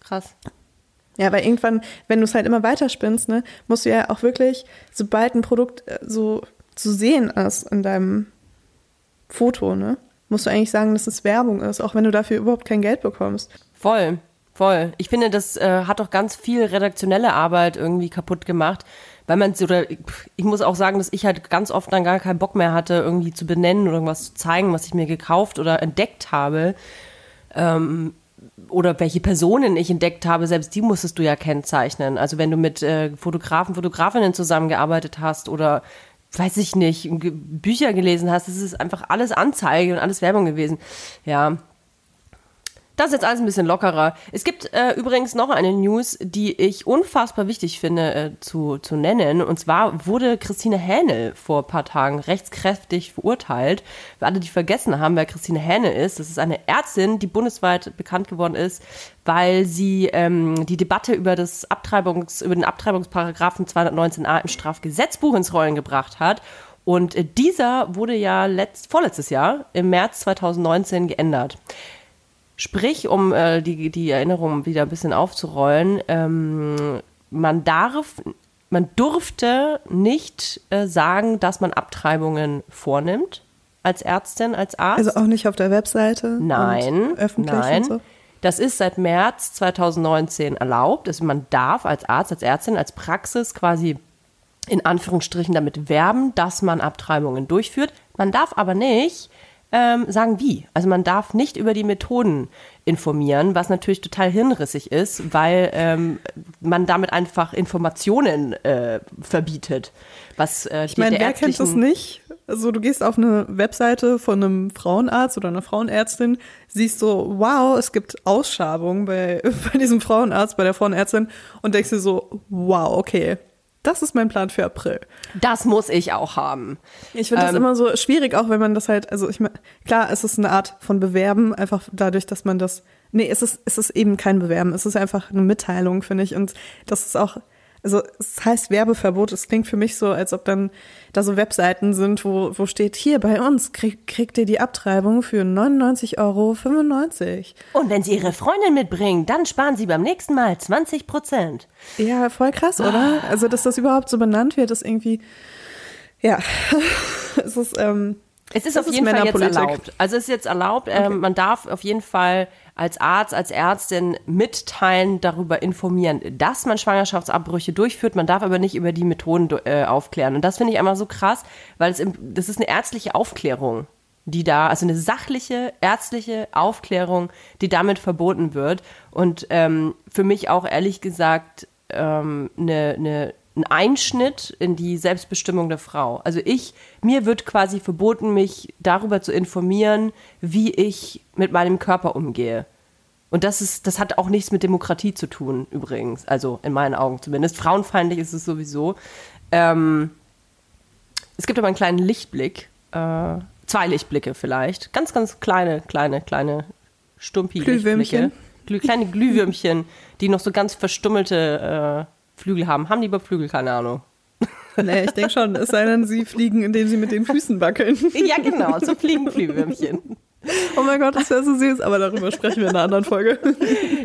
S3: Krass.
S2: Ja, weil irgendwann, wenn du es halt immer weiterspinnst, ne, musst du ja auch wirklich, sobald ein Produkt äh, so zu sehen ist in deinem Foto, ne, musst du eigentlich sagen, dass es Werbung ist, auch wenn du dafür überhaupt kein Geld bekommst.
S3: Voll, voll. Ich finde, das äh, hat doch ganz viel redaktionelle Arbeit irgendwie kaputt gemacht, weil man oder ich muss auch sagen, dass ich halt ganz oft dann gar keinen Bock mehr hatte, irgendwie zu benennen oder irgendwas zu zeigen, was ich mir gekauft oder entdeckt habe. Ähm, oder welche Personen ich entdeckt habe, selbst die musstest du ja kennzeichnen. Also wenn du mit äh, Fotografen, Fotografinnen zusammengearbeitet hast oder weiß ich nicht, Bücher gelesen hast, das ist einfach alles Anzeige und alles Werbung gewesen. Ja, das ist jetzt alles ein bisschen lockerer. Es gibt äh, übrigens noch eine News, die ich unfassbar wichtig finde äh, zu, zu nennen. Und zwar wurde Christine Hähnel vor ein paar Tagen rechtskräftig verurteilt. Für alle, die vergessen haben, wer Christine Hähnel ist, das ist eine Ärztin, die bundesweit bekannt geworden ist, weil sie ähm, die Debatte über, das Abtreibungs, über den Abtreibungsparagraphen 219a im Strafgesetzbuch ins Rollen gebracht hat. Und äh, dieser wurde ja letzt, vorletztes Jahr, im März 2019, geändert. Sprich, um äh, die, die Erinnerung wieder ein bisschen aufzurollen, ähm, man darf, man durfte nicht äh, sagen, dass man Abtreibungen vornimmt als Ärztin, als Arzt.
S2: Also auch nicht auf der Webseite?
S3: Nein,
S2: öffentlich
S3: nein.
S2: so?
S3: Das ist seit März 2019 erlaubt. Also man darf als Arzt, als Ärztin, als Praxis quasi in Anführungsstrichen damit werben, dass man Abtreibungen durchführt. Man darf aber nicht ähm, sagen, wie. Also man darf nicht über die Methoden informieren, was natürlich total hirnrissig ist, weil ähm, man damit einfach Informationen äh, verbietet. Was äh,
S2: Ich meine, wer kennt das nicht? Also du gehst auf eine Webseite von einem Frauenarzt oder einer Frauenärztin, siehst so, wow, es gibt Ausschabungen bei, [laughs] bei diesem Frauenarzt, bei der Frauenärztin und denkst dir so, wow, okay, das ist mein Plan für April.
S3: Das muss ich auch haben.
S2: Ich finde das
S3: Ähm,
S2: immer so schwierig, auch wenn man das halt, also ich meine, klar, es ist eine Art von Bewerben, einfach dadurch, dass man das, nee, es ist, es ist eben kein Bewerben, es ist einfach eine Mitteilung, finde ich. Und das ist auch, also es heißt Werbeverbot, es klingt für mich so, als ob dann da so Webseiten sind, wo, wo steht, hier bei uns krieg, kriegt ihr die Abtreibung für 99,95 Euro.
S3: Und wenn Sie Ihre Freundin mitbringen, dann sparen Sie beim nächsten Mal 20 Prozent.
S2: Ja, voll krass, oder? Also, dass das überhaupt so benannt wird, ist irgendwie, ja, [laughs] es ist, ähm,
S3: Es ist auf
S2: ist
S3: jeden Fall jetzt erlaubt. Also es ist jetzt erlaubt. Ähm, man darf auf jeden Fall als Arzt, als Ärztin mitteilen, darüber informieren, dass man Schwangerschaftsabbrüche durchführt. Man darf aber nicht über die Methoden äh, aufklären. Und das finde ich einmal so krass, weil es im, das ist eine ärztliche Aufklärung, die da, also eine sachliche ärztliche Aufklärung, die damit verboten wird. Und ähm, für mich auch ehrlich gesagt ähm, eine, eine, ein Einschnitt in die Selbstbestimmung der Frau. Also ich, mir wird quasi verboten, mich darüber zu informieren, wie ich mit meinem Körper umgehe. Und das ist, das hat auch nichts mit Demokratie zu tun, übrigens. Also in meinen Augen zumindest. Frauenfeindlich ist es sowieso. Ähm, es gibt aber einen kleinen Lichtblick, äh, zwei Lichtblicke vielleicht. Ganz, ganz kleine, kleine, kleine Stumpi-Lichtblicke.
S2: Glühwürmchen.
S3: Glüh, kleine Glühwürmchen, die noch so ganz verstummelte äh, Flügel haben. Haben die über Flügel? Keine Ahnung.
S2: Nee, ich denke schon. Es sei denn, sie fliegen, indem sie mit den Füßen wackeln.
S3: Ja, genau, so fliegen Glühwürmchen.
S2: Oh mein Gott, das wäre so süß, aber darüber sprechen wir in einer anderen Folge.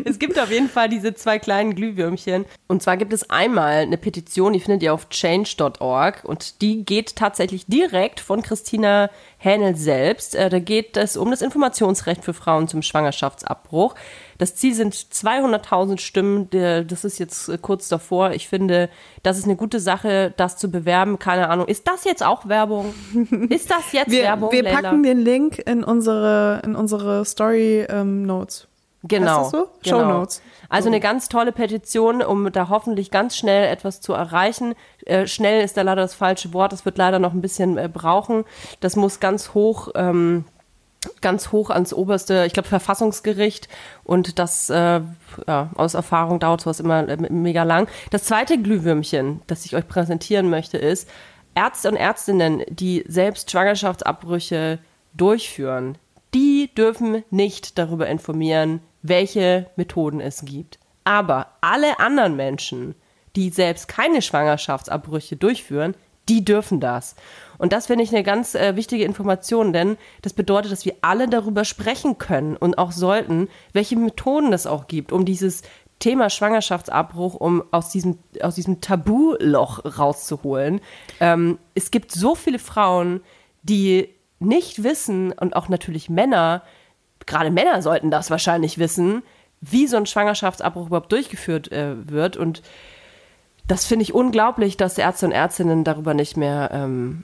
S3: Es gibt auf jeden Fall diese zwei kleinen Glühwürmchen. Und zwar gibt es einmal eine Petition, die findet ihr auf change.org und die geht tatsächlich direkt von Christina Hähnel selbst. Äh, Da geht es um das Informationsrecht für Frauen zum Schwangerschaftsabbruch. Das Ziel sind 200.000 Stimmen. Das ist jetzt äh, kurz davor. Ich finde, das ist eine gute Sache, das zu bewerben. Keine Ahnung. Ist das jetzt auch Werbung? [laughs] Ist das jetzt
S2: Wir,
S3: Werbung?
S2: wir
S3: Leila?
S2: packen den Link in unsere, in unsere Story ähm, Notes.
S3: Genau.
S2: Heißt das so?
S3: genau.
S2: Shownotes.
S3: Also eine ganz tolle Petition, um da hoffentlich ganz schnell etwas zu erreichen. Äh, schnell ist da leider das falsche Wort. Das wird leider noch ein bisschen äh, brauchen. Das muss ganz hoch, ähm, ganz hoch ans oberste, ich glaube Verfassungsgericht. Und das, äh, ja, aus Erfahrung dauert sowas immer äh, mega lang. Das zweite Glühwürmchen, das ich euch präsentieren möchte, ist Ärzte und Ärztinnen, die selbst Schwangerschaftsabbrüche durchführen, die dürfen nicht darüber informieren, welche Methoden es gibt. Aber alle anderen Menschen, die selbst keine Schwangerschaftsabbrüche durchführen, die dürfen das. Und das finde ich eine ganz äh, wichtige Information, denn das bedeutet, dass wir alle darüber sprechen können und auch sollten, welche Methoden es auch gibt, um dieses Thema Schwangerschaftsabbruch, um aus diesem, aus diesem Tabuloch rauszuholen. Ähm, es gibt so viele Frauen, die nicht wissen und auch natürlich Männer, gerade Männer sollten das wahrscheinlich wissen, wie so ein Schwangerschaftsabbruch überhaupt durchgeführt äh, wird. Und das finde ich unglaublich, dass Ärzte und Ärztinnen darüber nicht mehr ähm,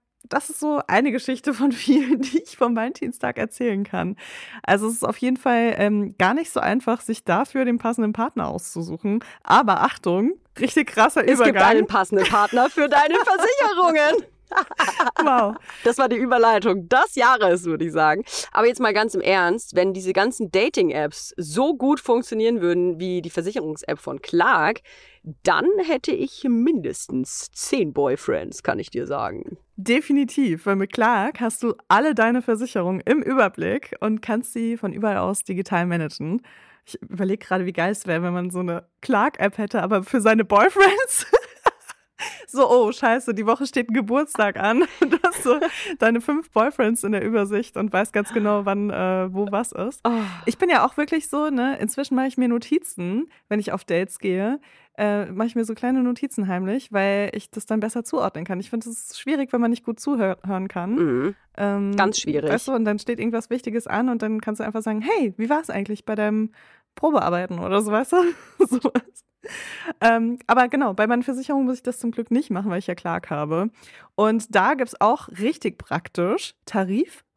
S2: das ist so eine Geschichte von [laughs] vielen, die ich vom Valentinstag erzählen kann. Also es ist auf jeden Fall ähm, gar nicht so einfach, sich dafür den passenden Partner auszusuchen. Aber Achtung, richtig krasser
S5: es gibt
S2: Übergang.
S5: einen passenden Partner für deine [laughs] Versicherungen.
S2: wow.
S5: Das war die Überleitung des Jahres, würde ich sagen. Aber jetzt mal ganz im Ernst, wenn diese ganzen Dating-Apps so gut funktionieren würden wie die Versicherungs-App von Clark, dann hätte ich mindestens zehn Boyfriends, kann ich dir sagen.
S2: Definitiv, weil mit Clark hast du alle deine Versicherungen im Überblick und kannst sie von überall aus digital managen. Ich überlege gerade, wie geil es wäre, wenn man so eine Clark-App hätte, aber für seine Boyfriends. [laughs] so, oh, scheiße, die Woche steht ein Geburtstag an. [laughs] Du hast so deine fünf Boyfriends in der Übersicht und weißt ganz genau, wann, äh, wo was ist. Ich bin ja auch wirklich so, ne, inzwischen mache ich mir Notizen, wenn ich auf Dates gehe, äh, mache ich mir so kleine Notizen heimlich, weil ich das dann besser zuordnen kann. Ich finde es schwierig, wenn man nicht gut zuhören kann.
S5: Mhm.
S2: Ähm,
S5: Ganz schwierig.
S2: Weißt du, und dann steht irgendwas Wichtiges an und dann kannst du einfach sagen, hey, wie war es eigentlich bei deinem Probearbeiten oder so, weißt du? [laughs] Sowas. Ähm, aber genau, bei meinen Versicherungen muss ich das zum Glück nicht machen, weil ich ja Clark habe. Und da gibt es auch richtig praktisch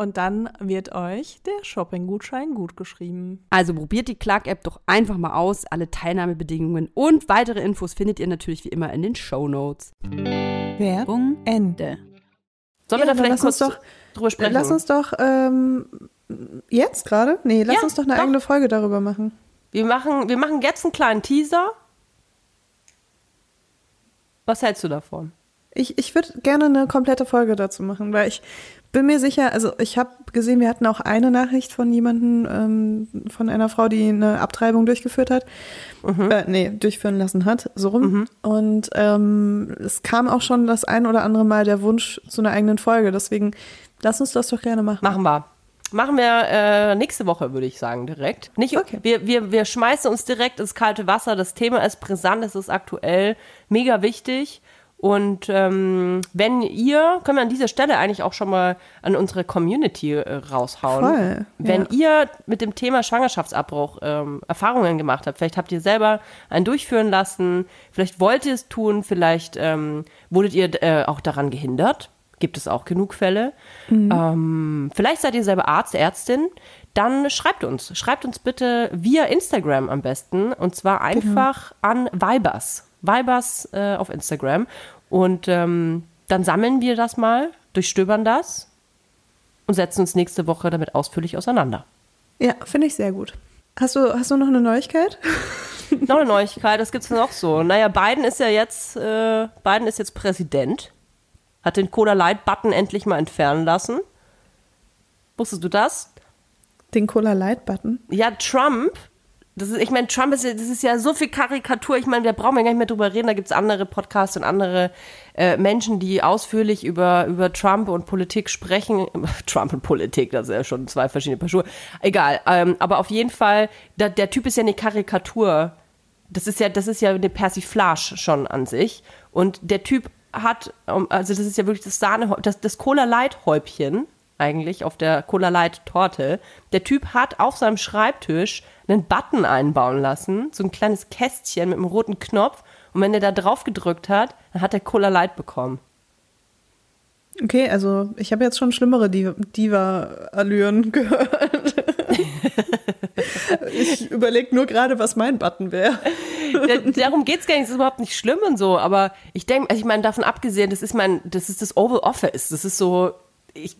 S2: Und dann wird euch der Shopping-Gutschein gut geschrieben.
S3: Also probiert die Clark-App doch einfach mal aus. Alle Teilnahmebedingungen und weitere Infos findet ihr natürlich wie immer in den Show Notes.
S4: Werbung Ende.
S3: Sollen wir da vielleicht
S2: lass uns
S3: kurz
S2: doch-
S3: drüber sprechen?
S2: Lass uns doch ähm, jetzt gerade? Nee, lass
S3: Ja,
S2: uns doch eine
S3: doch.
S2: eigene Folge darüber machen.
S3: wir, machen, wir machen jetzt einen kleinen Teaser. Was hältst du davon?
S2: Ich, ich würde gerne eine komplette Folge dazu machen, weil ich bin mir sicher, also ich habe gesehen, wir hatten auch eine Nachricht von jemandem, ähm, von einer Frau, die eine Abtreibung durchgeführt hat. Äh, nee, durchführen lassen hat, so rum. Und ähm, es kam auch schon das ein oder andere Mal der Wunsch zu einer eigenen Folge. Deswegen lass uns das doch gerne machen.
S3: Machen wir. Machen wir äh, nächste Woche, würde ich sagen, direkt. Nicht,
S2: Okay.
S3: wir, wir, wir schmeißen uns direkt ins kalte Wasser. Das Thema ist brisant, es ist aktuell, mega wichtig. Und ähm, wenn ihr, können wir an dieser Stelle eigentlich auch schon mal an unsere Community äh, raushauen.
S2: Voll,
S3: Wenn
S2: ja.
S3: ihr mit dem Thema Schwangerschaftsabbruch ähm, Erfahrungen gemacht habt, vielleicht habt ihr selber einen durchführen lassen, vielleicht wollt ihr es tun, vielleicht ähm, wurdet ihr äh, auch daran gehindert. Gibt es auch genug Fälle. Ähm, vielleicht seid ihr selber Arzt, Ärztin. Dann schreibt uns. Schreibt uns bitte via Instagram am besten. Und zwar einfach an Vibers. Vibers äh, auf Instagram. Und ähm, dann sammeln wir das mal, durchstöbern das und setzen uns nächste Woche damit ausführlich auseinander.
S2: Ja, finde ich sehr gut. Hast du, hast du noch eine Neuigkeit? [laughs]
S3: noch eine Neuigkeit, das gibt's noch so. Naja, Biden ist ja jetzt, äh, Biden ist jetzt Präsident. Hat den Cola Light Button endlich mal entfernen lassen. Wusstest du das?
S2: Den Cola Light Button?
S3: Ja, Trump. Das ist, ich meine, Trump ist ja, das ist ja so viel Karikatur. Ich meine, da brauchen wir gar nicht mehr drüber reden. Da gibt's andere Podcasts und andere äh, Menschen, die ausführlich über, über Trump und Politik sprechen. [laughs] Trump und Politik, das ist ja schon zwei verschiedene Paar Schuhe. Egal. Ähm, aber auf jeden Fall, da, der Typ ist ja eine Karikatur. Das ist ja, das ist ja eine Persiflage schon an sich. Und der Typ hat, also das ist ja wirklich das Sahne, das, das Cola Light Häubchen eigentlich auf der Cola Light Torte. Der Typ hat auf seinem Schreibtisch einen Button einbauen lassen, so ein kleines Kästchen mit einem roten Knopf. Und wenn er da drauf gedrückt hat, dann hat er Cola Light bekommen.
S2: Okay, also ich habe jetzt schon schlimmere Div- Diva-Allüren [laughs] gehört. ich überlege nur gerade, was mein Button wäre.
S3: Da- Darum geht's gar nicht, das ist überhaupt nicht schlimm und so. Aber ich denke, also ich meine, davon abgesehen, das ist mein, das ist das Oval Office. Das ist so, ich,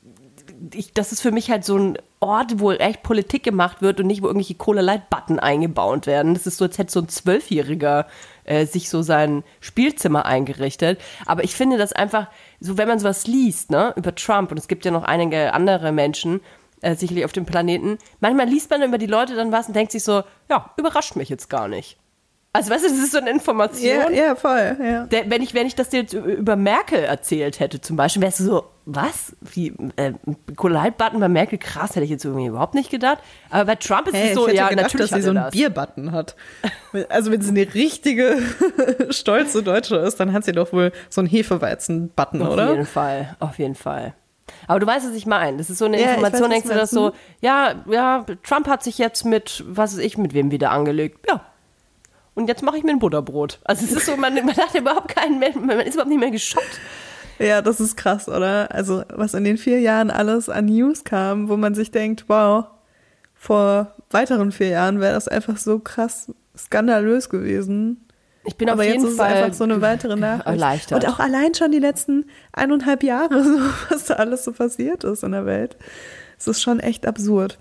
S3: ich, das ist für mich halt so ein Ort, wo echt Politik gemacht wird und nicht, wo irgendwelche Cola Light Button eingebaut werden. Das ist so, als hätte so ein Zwölfjähriger äh, sich so sein Spielzimmer eingerichtet. Aber ich finde das einfach, so wenn man sowas liest, ne, über Trump, und es gibt ja noch einige andere Menschen, äh, sicherlich auf dem Planeten, manchmal liest man über die Leute dann was und denkt sich so, ja, überrascht mich jetzt gar nicht. Also weißt du, das ist so eine Information.
S2: Ja, ja, voll, ja.
S3: Der, wenn, ich, wenn ich das dir jetzt über Merkel erzählt hätte, zum Beispiel, wärst du so, was? Wie, äh, Like-Button bei Merkel, krass, hätte ich jetzt irgendwie überhaupt nicht gedacht. Aber bei Trump ist
S2: Hey,
S3: es so, ja,
S2: gedacht,
S3: natürlich
S2: dass sie so einen. Bierbutton hat. [laughs] Also wenn sie eine richtige [laughs] stolze Deutsche ist, dann hat sie doch wohl so einen Hefeweizen-Button,
S3: Auf
S2: oder?
S3: jeden Fall, auf jeden Fall. Aber du weißt, was ich meine. Das ist so eine
S2: Ja,
S3: Information,
S2: weiß,
S3: denkst du das so, ja, ja, Trump hat sich jetzt mit, was weiß ich, mit wem wieder angelegt. Ja. Und jetzt mache ich mir ein Butterbrot. Also es ist so, man, man hat überhaupt keinen, mehr- man ist überhaupt nicht mehr geschockt.
S2: Ja, das ist krass, oder? Also was in den vier Jahren alles an News kam, wo man sich denkt, wow, vor weiteren vier Jahren wäre das einfach so krass skandalös gewesen.
S3: Ich bin
S2: Aber
S3: auf
S2: jetzt
S3: jeden
S2: ist es
S3: Fall
S2: einfach so eine weitere [laughs] Nachricht.
S3: erleichtert.
S2: Und auch allein schon die letzten eineinhalb Jahre, [laughs] so, was da alles so passiert ist in der Welt. Es ist schon echt absurd.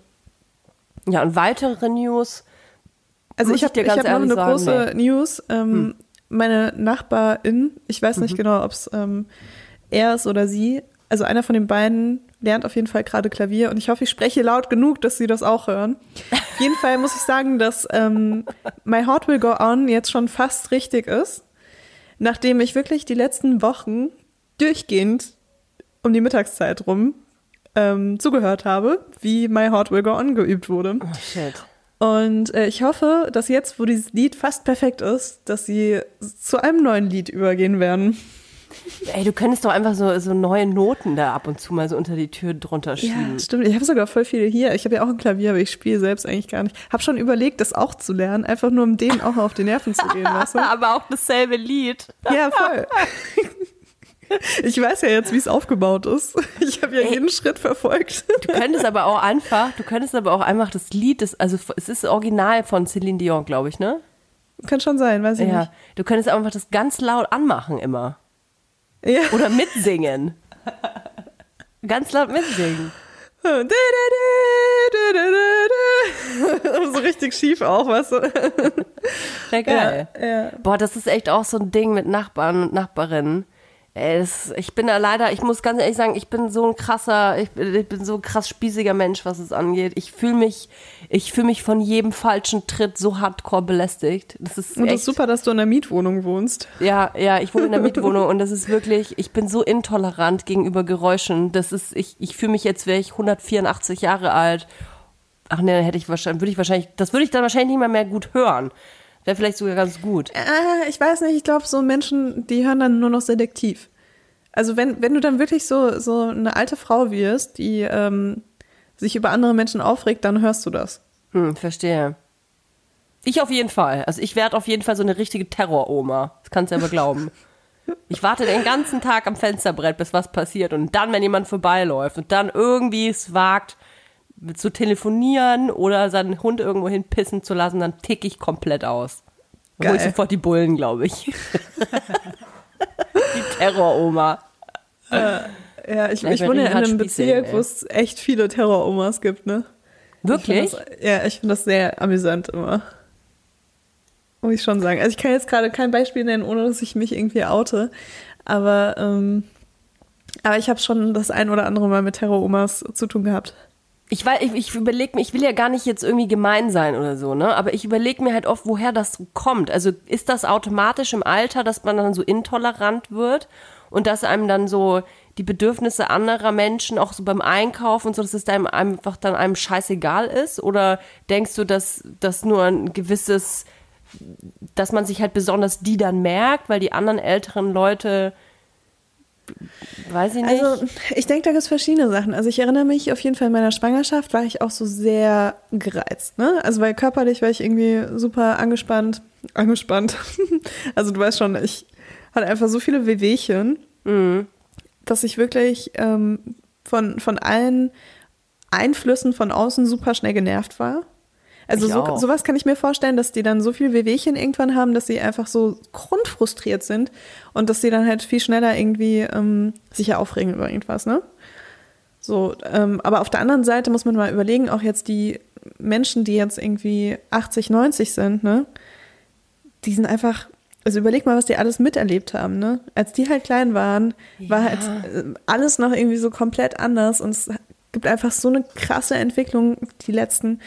S3: Ja, und weitere News.
S2: Also ich habe hab noch eine
S3: sagen,
S2: große News. Ähm, Meine Nachbarin, ich weiß nicht genau, ob es ähm, er ist oder sie, also einer von den beiden lernt auf jeden Fall gerade Klavier und ich hoffe, ich spreche laut genug, dass sie das auch hören. Auf jeden Fall muss ich sagen, dass ähm, My Heart Will Go On jetzt schon fast richtig ist, nachdem ich wirklich die letzten Wochen durchgehend um die Mittagszeit rum ähm, zugehört habe, wie My Heart Will Go On geübt wurde.
S3: Oh, shit.
S2: Und äh, ich hoffe, dass jetzt, wo dieses Lied fast perfekt ist, dass sie zu einem neuen Lied übergehen werden.
S3: Ey, du könntest doch einfach so, so neue Noten da ab und zu mal so unter die Tür drunter schieben.
S2: stimmt. Ich habe sogar voll viele hier. Ich habe ja auch ein Klavier, aber ich spiele selbst eigentlich gar nicht. Habe schon überlegt, das auch zu lernen, einfach nur um denen auch auf die Nerven zu gehen, weißt du? [laughs]
S3: Aber auch dasselbe Lied.
S2: Ja, voll. [laughs] Ich weiß ja jetzt, wie es aufgebaut ist. Ich habe ja jeden Schritt verfolgt.
S3: Du könntest aber auch einfach, du könntest aber auch einfach das Lied, das, also es ist original von Celine Dion, glaube ich, ne?
S2: Kann schon sein, weiß ich
S3: Ja. Du könntest einfach das ganz laut anmachen immer.
S2: Ja.
S3: Oder mitsingen. ganz laut mitsingen.
S2: so richtig schief auch, weißt du?
S3: Sehr geil.
S2: Ja, ja.
S3: Boah, das ist echt auch so ein Ding mit Nachbarn und Nachbarinnen. Ey, das, ich bin da leider, ich muss ganz ehrlich sagen, ich bin so ein krasser, ich, bin- ich bin so ein krass spießiger Mensch, was es angeht. Ich fühle mich, ich fühle mich von jedem falschen Tritt so hardcore belästigt. Das ist
S2: Und das
S3: echt,
S2: ist super, dass du in einer Mietwohnung wohnst.
S3: Ja, ja, ich wohne in der [laughs] Mietwohnung und das ist wirklich, ich bin so intolerant gegenüber Geräuschen. Das ist, ich, ich fühle mich jetzt, wäre ich 184 Jahre alt. Ach ne, dann hätte ich wahrscheinlich, würde ich wahrscheinlich, das würde ich dann wahrscheinlich nicht mal mehr gut hören. Wäre vielleicht sogar ganz gut.
S2: Ah, ich weiß nicht, ich glaube, so Menschen, die hören dann nur noch selektiv. Also wenn, wenn du dann wirklich so, so eine alte Frau wirst, die ähm, sich über andere Menschen aufregt, dann hörst du das.
S3: Hm, verstehe. Ich auf jeden Fall. Also ich werde auf jeden Fall so eine richtige Terroroma. Das kannst du aber glauben. [laughs] Ich warte den ganzen Tag am Fensterbrett, bis was passiert. Und dann, wenn jemand vorbeiläuft und dann irgendwie es wagt, zu telefonieren oder seinen Hund irgendwo hinpissen zu lassen, dann tick ich komplett aus. Dann hol ich sofort die Bullen, glaube ich. [laughs] die Terroroma.
S2: Ja, ich,
S3: Ja,
S2: ich,
S3: ich
S2: wohne ja in einem Bezirk, wo es echt viele Terror-Omas gibt, ne? Ich
S3: Wirklich?
S2: find Das, ja, ich finde das sehr amüsant immer. Muss ich schon sagen. Also ich kann jetzt gerade kein Beispiel nennen, ohne dass ich mich irgendwie oute. Aber, ähm, aber ich habe schon das ein oder andere Mal mit Terror-Omas zu tun gehabt.
S3: Ich, weiß, ich, ich überlege mir, ich will ja gar nicht jetzt irgendwie gemein sein oder so, ne? Aber ich überlege mir halt oft, woher das so kommt. Also ist das automatisch im Alter, dass man dann so intolerant wird und dass einem dann so die Bedürfnisse anderer Menschen auch so beim Einkaufen und so, dass es einem einfach dann einem scheißegal ist? Oder denkst du, dass das nur ein gewisses, dass man sich halt besonders die dann merkt, weil die anderen älteren Leute, weiß ich nicht.
S2: Also ich denke, da gibt es verschiedene Sachen. Also ich erinnere mich auf jeden Fall in meiner Schwangerschaft war ich auch so sehr gereizt. Ne? Also weil körperlich war ich irgendwie super angespannt. Angespannt. [laughs] also du weißt schon, ich hatte einfach so viele Wehwehchen, dass ich wirklich ähm, von, von allen Einflüssen von außen super schnell genervt war. Also so, sowas kann ich mir vorstellen, dass die dann so viel Wehwehchen irgendwann haben, dass sie einfach so grundfrustriert sind und dass sie dann halt viel schneller irgendwie ähm, sich ja aufregen über irgendwas, ne? So, ähm, aber auf der anderen Seite muss man mal überlegen, auch jetzt die Menschen, die jetzt irgendwie 80, 90 sind, ne? Die sind einfach, also überleg mal, was die alles miterlebt haben, ne? Als die halt klein waren, war halt äh, alles noch irgendwie so komplett anders und es gibt einfach so eine krasse Entwicklung die letzten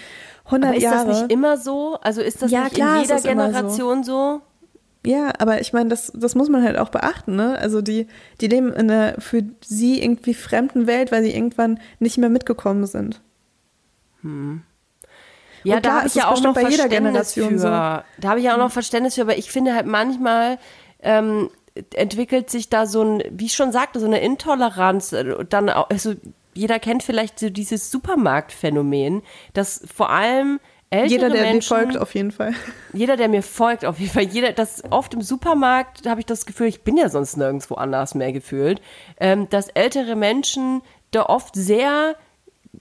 S2: 100
S3: Aber ist
S2: Jahre.
S3: das nicht immer so? Also ist das
S2: Ja,
S3: nicht
S2: klar,
S3: in jeder
S2: ist immer so.
S3: Generation so?
S2: Ja, aber ich meine, das, das muss man halt auch beachten, ne? Also die, die leben in einer für sie irgendwie fremden Welt, weil sie irgendwann nicht mehr mitgekommen sind.
S3: Ja,
S2: Und
S3: da
S2: klar,
S3: habe ich ja auch noch
S2: bei jeder
S3: Verständnis
S2: Generation
S3: für.
S2: so.
S3: Da habe ich ja auch noch Verständnis für, aber ich finde halt manchmal ähm, entwickelt sich da so ein, wie ich schon sagte, so eine Intoleranz. äh, Dann auch, also jeder kennt vielleicht so dieses Supermarktphänomen, dass vor allem ältere
S2: Jeder, der
S3: Menschen,
S2: folgt, auf jeden Fall. [laughs]
S3: jeder, der mir folgt, auf jeden Fall, jeder, das oft im Supermarkt, habe ich das Gefühl, ich bin ja sonst nirgendwo anders mehr gefühlt, ähm, dass ältere Menschen da oft sehr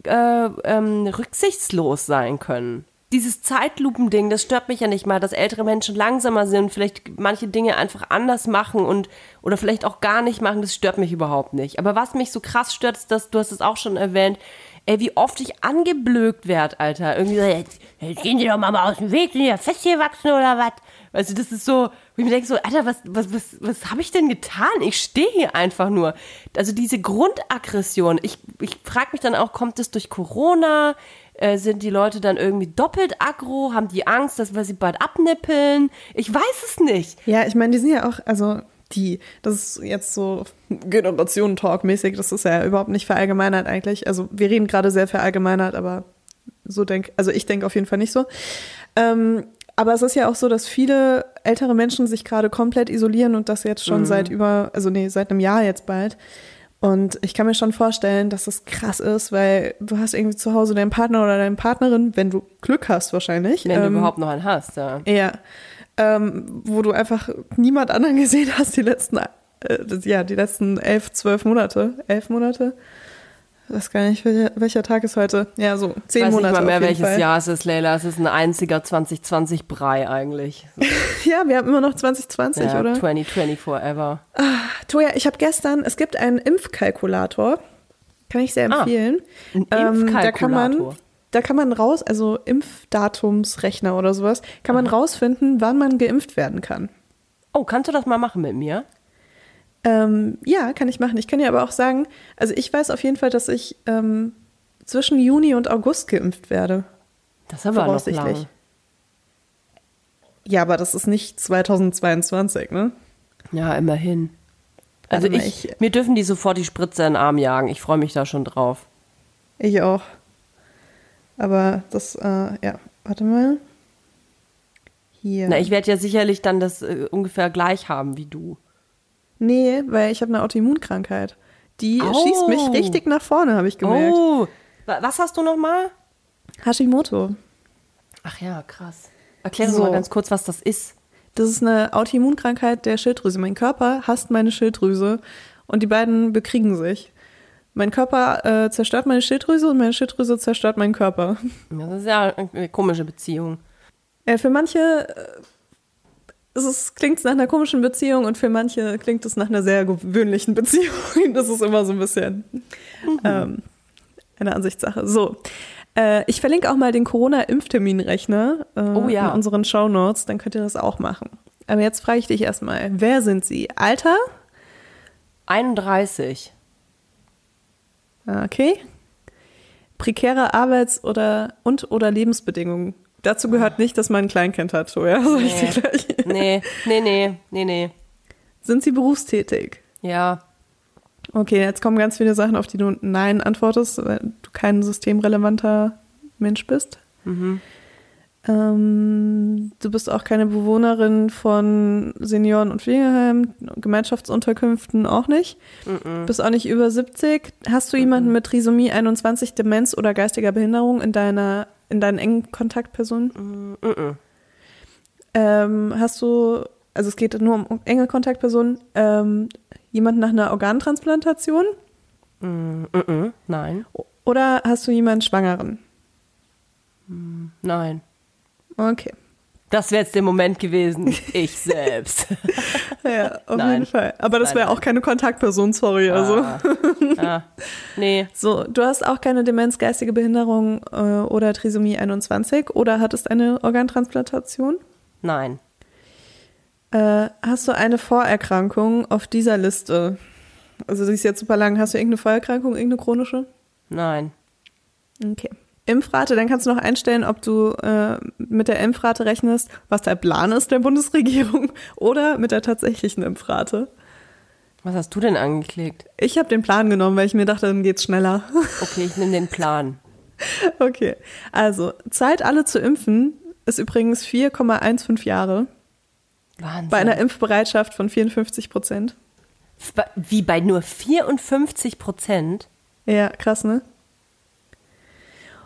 S3: äh, ähm, rücksichtslos sein können. Dieses Zeitlupending, das stört mich ja nicht mal, dass ältere Menschen langsamer sind, vielleicht manche Dinge einfach anders machen und oder vielleicht auch gar nicht machen, das stört mich überhaupt nicht. Aber was mich so krass stört, ist, dass du hast es auch schon erwähnt, ey, wie oft ich angeblökt werde, Alter. Irgendwie so, jetzt, jetzt gehen Sie doch mal aus dem Weg, sind ja festgewachsen oder was? Weißt du, das ist so, ich mir denke so, Alter, was, was, was, was habe ich denn getan? Ich stehe hier einfach nur. Also diese Grundaggression, ich, ich frage mich dann auch, kommt es durch Corona? Äh, sind die Leute dann irgendwie doppelt aggro? Haben die Angst, dass wir sie bald abnippeln? Ich weiß es nicht.
S2: Ja, ich meine, die sind ja auch, also die, das ist jetzt so Generationen-Talk-mäßig, das ist ja überhaupt nicht verallgemeinert eigentlich. Also wir reden gerade sehr verallgemeinert, aber so denk, also ich denke auf jeden Fall nicht so. Ähm, aber es ist ja auch so, dass viele ältere Menschen sich gerade komplett isolieren und das jetzt schon seit über, also nee, seit einem Jahr jetzt bald. Und ich kann mir schon vorstellen, dass das krass ist, weil du hast irgendwie zu Hause deinen Partner oder deine Partnerin, wenn du Glück hast wahrscheinlich.
S3: Wenn du
S2: ähm,
S3: überhaupt noch einen hast, ja.
S2: ja, ähm, wo du einfach niemand anderen [laughs] gesehen hast die letzten, äh, ja, die letzten elf, zwölf Monate, elf Monate. Ich weiß gar nicht, welcher, welcher Tag ist heute. Ja, so zehn
S3: Ich weiß
S2: Monate
S3: nicht mal mehr, welches
S2: Fall.
S3: Jahr es ist, Leila. Es ist ein einziger 2020-Brei eigentlich. [laughs]
S2: Ja, wir haben immer noch 2020,
S3: ja,
S2: oder?
S3: 2020 forever.
S2: Toja, ich habe gestern, es gibt einen Impfkalkulator, kann ich sehr
S3: Ah,
S2: empfehlen.
S3: ein
S2: Ähm, da kann man,
S3: Impfkalkulator.
S2: da kann man raus, also Impfdatumsrechner oder sowas, kann man rausfinden, wann man geimpft werden kann.
S3: Oh, kannst du das mal machen mit mir?
S2: Ähm, ja, kann ich machen. Ich kann dir aber auch sagen, also ich weiß auf jeden Fall, dass ich ähm, zwischen Juni und August geimpft werde.
S3: Das ist aber noch
S2: Voraussichtlich.
S3: lang.
S2: Ja, aber das ist nicht 2022, ne?
S3: Ja, immerhin. Also
S2: mal,
S3: ich,
S2: ich-
S3: mir dürfen die sofort die Spritze in den Arm jagen. Ich freue mich da schon drauf.
S2: Ich auch. Aber das, äh, ja, warte mal. Hier.
S3: Na, ich werde ja sicherlich dann das äh, ungefähr gleich haben wie du.
S2: Nee, weil ich habe eine Autoimmunkrankheit. Die
S3: Au.
S2: schießt mich richtig nach vorne, habe ich gemerkt.
S3: Oh, wa- was hast du noch mal?
S2: Hashimoto.
S3: Ach ja, krass. Erklär
S2: So.
S3: mal ganz kurz, was das ist.
S2: Das ist eine Autoimmunkrankheit der Schilddrüse. Mein Körper hasst meine Schilddrüse und die beiden bekriegen sich. Mein Körper äh, zerstört meine Schilddrüse und meine Schilddrüse zerstört meinen Körper.
S3: Das ist ja eine komische Beziehung.
S2: Äh, für manche äh, es ist, klingt nach einer komischen Beziehung und für manche klingt es nach einer sehr gewöhnlichen Beziehung. [laughs] Das ist immer so ein bisschen ähm, eine Ansichtssache. So, äh, ich verlinke auch mal den Corona-Impfterminrechner äh,
S3: Oh ja.
S2: in unseren Shownotes, dann könnt ihr das auch machen. Aber jetzt frage ich dich erstmal, wer sind Sie? Alter?
S3: 31.
S2: Ah, Okay. Prekäre Arbeits- oder und oder Lebensbedingungen. Dazu gehört nicht, dass man ein Kleinkind hat, so, ja? [laughs] Dir gleich.
S3: Nee, nee, nee, nee, nee.
S2: Sind Sie berufstätig?
S3: Ja.
S2: Okay, jetzt kommen ganz viele Sachen, auf die du Nein antwortest, weil du kein systemrelevanter Mensch bist. Ähm, du bist auch keine Bewohnerin von Senioren- und Pflegeheimen, Gemeinschaftsunterkünften auch nicht. Bist auch nicht über 70. Hast du jemanden mit Trisomie 21, Demenz oder geistiger Behinderung in deiner in deinen engen Kontaktpersonen? Ähm, hast du, also es geht nur um enge Kontaktpersonen, ähm, jemanden nach einer Organtransplantation?
S3: Mhm. Nein.
S2: Oder hast du jemanden Schwangeren?
S3: Nein.
S2: Okay.
S3: Das wäre jetzt der Moment gewesen. Ich [laughs] selbst.
S2: Ja, auf
S3: Nein.
S2: jeden Fall. Aber das wäre auch keine Kontaktperson, sorry. Also.
S3: Ah. ah. Nee.
S2: So, du hast auch keine Demenz, geistige Behinderung äh, oder Trisomie 21 oder hattest eine Organtransplantation?
S3: Nein.
S2: Äh, hast du eine Vorerkrankung auf dieser Liste? Also die ist jetzt super lang. Hast du irgendeine Vorerkrankung, irgendeine chronische?
S3: Nein.
S2: Okay. Impfrate, dann kannst du noch einstellen, ob du äh, mit der Impfrate rechnest, was der Plan ist der Bundesregierung [laughs] oder mit der tatsächlichen Impfrate.
S3: Was hast du denn angeklickt?
S2: Ich habe den Plan genommen, weil ich mir dachte, dann geht's schneller. [laughs]
S3: Okay, ich nehme den Plan.
S2: Okay, also Zeit, alle zu impfen, ist übrigens 4,15 Jahre
S3: Wahnsinn.
S2: bei einer Impfbereitschaft von 54 Prozent.
S3: Wie bei nur 54 Prozent?
S2: Ja, krass, ne?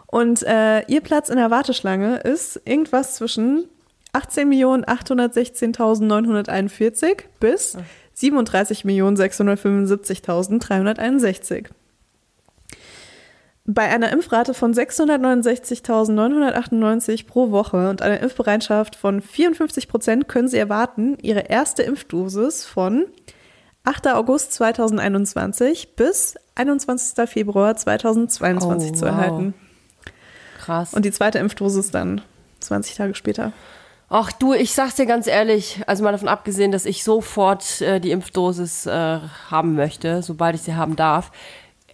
S2: Und äh, ihr Platz in der Warteschlange ist irgendwas zwischen 18.816.941 bis 37.675.361. Bei einer Impfrate von 669.998 pro Woche und einer Impfbereitschaft von 54 Prozent können Sie erwarten, Ihre erste Impfdosis von 8. August 2021 bis 21. Februar 2022
S3: Oh,
S2: zu
S3: wow. Krass.
S2: Und die zweite Impfdosis dann 20 Tage später.
S3: Ach du, ich sag's dir ganz ehrlich, also mal davon abgesehen, dass ich sofort äh, die Impfdosis äh, haben möchte, sobald ich sie haben darf.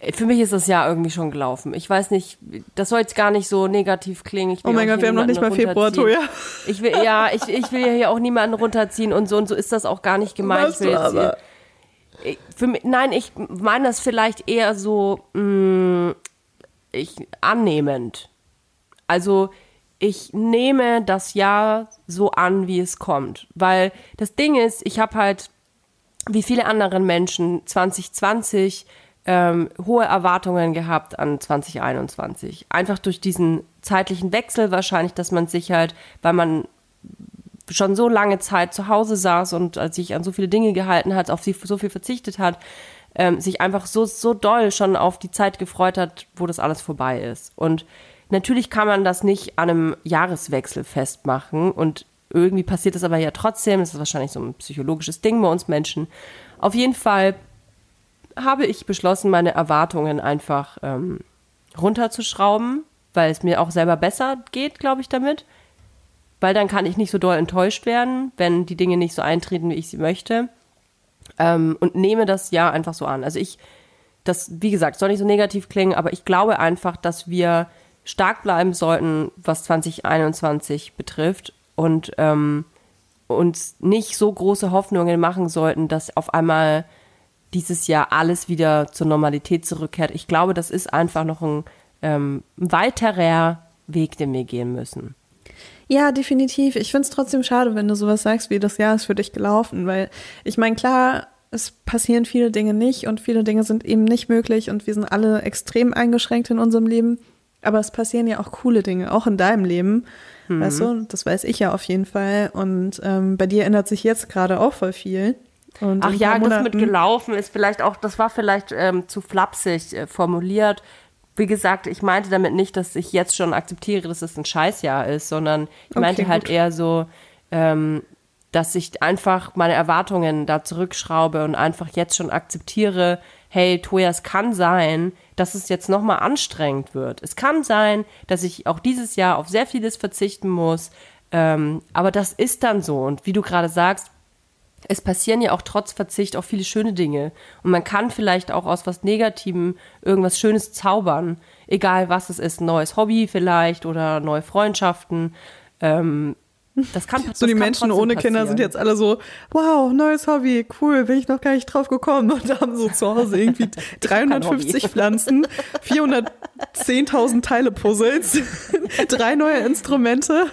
S3: Äh, Für mich ist das Jahr irgendwie schon gelaufen. Ich weiß nicht, das soll jetzt gar nicht so negativ klingen.
S2: Oh mein Gott, wir haben noch nicht mal Februar. Toja.
S3: Ich will, ja, ich, ich will ja hier auch niemanden runterziehen und so und so ist das auch gar nicht gemeint.
S2: Weißt
S3: ich will
S2: aber.
S3: Hier, ich, für mich, nein, ich meine das vielleicht eher so mh, ich, annehmend. Also ich nehme das Jahr so an, wie es kommt. Weil das Ding ist, ich habe halt, wie viele andere Menschen, 2020 ähm, hohe Erwartungen gehabt an 2021. Einfach durch diesen zeitlichen Wechsel wahrscheinlich, dass man sich halt, weil man schon so lange Zeit zu Hause saß und äh, sich an so viele Dinge gehalten hat, auf sie so viel verzichtet hat, ähm, sich einfach so, so doll schon auf die Zeit gefreut hat, wo das alles vorbei ist. Und natürlich kann man das nicht an einem Jahreswechsel festmachen und irgendwie passiert das aber ja trotzdem. Das ist wahrscheinlich so ein psychologisches Ding bei uns Menschen. Auf jeden Fall habe ich beschlossen, meine Erwartungen einfach ähm, runterzuschrauben, weil es mir auch selber besser geht, glaube ich, damit. Weil dann kann ich nicht so doll enttäuscht werden, wenn die Dinge nicht so eintreten, wie ich sie möchte. Ähm, und nehme das Jahr einfach so an. Also ich, das, wie gesagt, soll nicht so negativ klingen, aber ich glaube einfach, dass wir stark bleiben sollten, was 2021 betrifft und ähm, uns nicht so große Hoffnungen machen sollten, dass auf einmal dieses Jahr alles wieder zur Normalität zurückkehrt. Ich glaube, das ist einfach noch ein ähm, weiterer Weg, den wir gehen müssen.
S2: Ja, definitiv. Ich finde es trotzdem schade, wenn du sowas sagst, wie das Jahr ist für dich gelaufen, weil ich meine, klar, es passieren viele Dinge nicht und viele Dinge sind eben nicht möglich und wir sind alle extrem eingeschränkt in unserem Leben. Aber es passieren ja auch coole Dinge, auch in deinem Leben. Weißt du, das weiß ich ja auf jeden Fall. Und ähm, bei dir ändert sich jetzt gerade auch voll viel. Und
S3: Ach ja,
S2: paar
S3: das mit
S2: Monaten-
S3: gelaufen ist vielleicht auch, das war vielleicht ähm, zu flapsig äh, formuliert. Wie gesagt, ich meinte damit nicht, dass ich jetzt schon akzeptiere, dass es ein Scheißjahr ist, sondern ich meinte
S2: Okay,
S3: halt
S2: gut.
S3: eher so, ähm, dass ich einfach meine Erwartungen da zurückschraube und einfach jetzt schon akzeptiere, hey, Toja, es kann sein, dass es jetzt nochmal anstrengend wird. Es kann sein, dass ich auch dieses Jahr auf sehr vieles verzichten muss, ähm, aber das ist dann so. Und wie du gerade sagst, es passieren ja auch trotz Verzicht auch viele schöne Dinge. Und man kann vielleicht auch aus was Negativem irgendwas Schönes zaubern. Egal was es ist, ein neues Hobby vielleicht oder neue Freundschaften. Ähm, das kann [laughs]
S2: So
S3: das
S2: die
S3: kann
S2: Menschen ohne Kinder sind
S3: passieren.
S2: jetzt alle so, wow, neues Hobby, cool, bin ich noch gar nicht drauf gekommen. Und haben so zu Hause irgendwie [laughs]
S3: kein
S2: 350
S3: Hobby.
S2: Pflanzen, 410.000 Teile Puzzles, [laughs] drei neue Instrumente.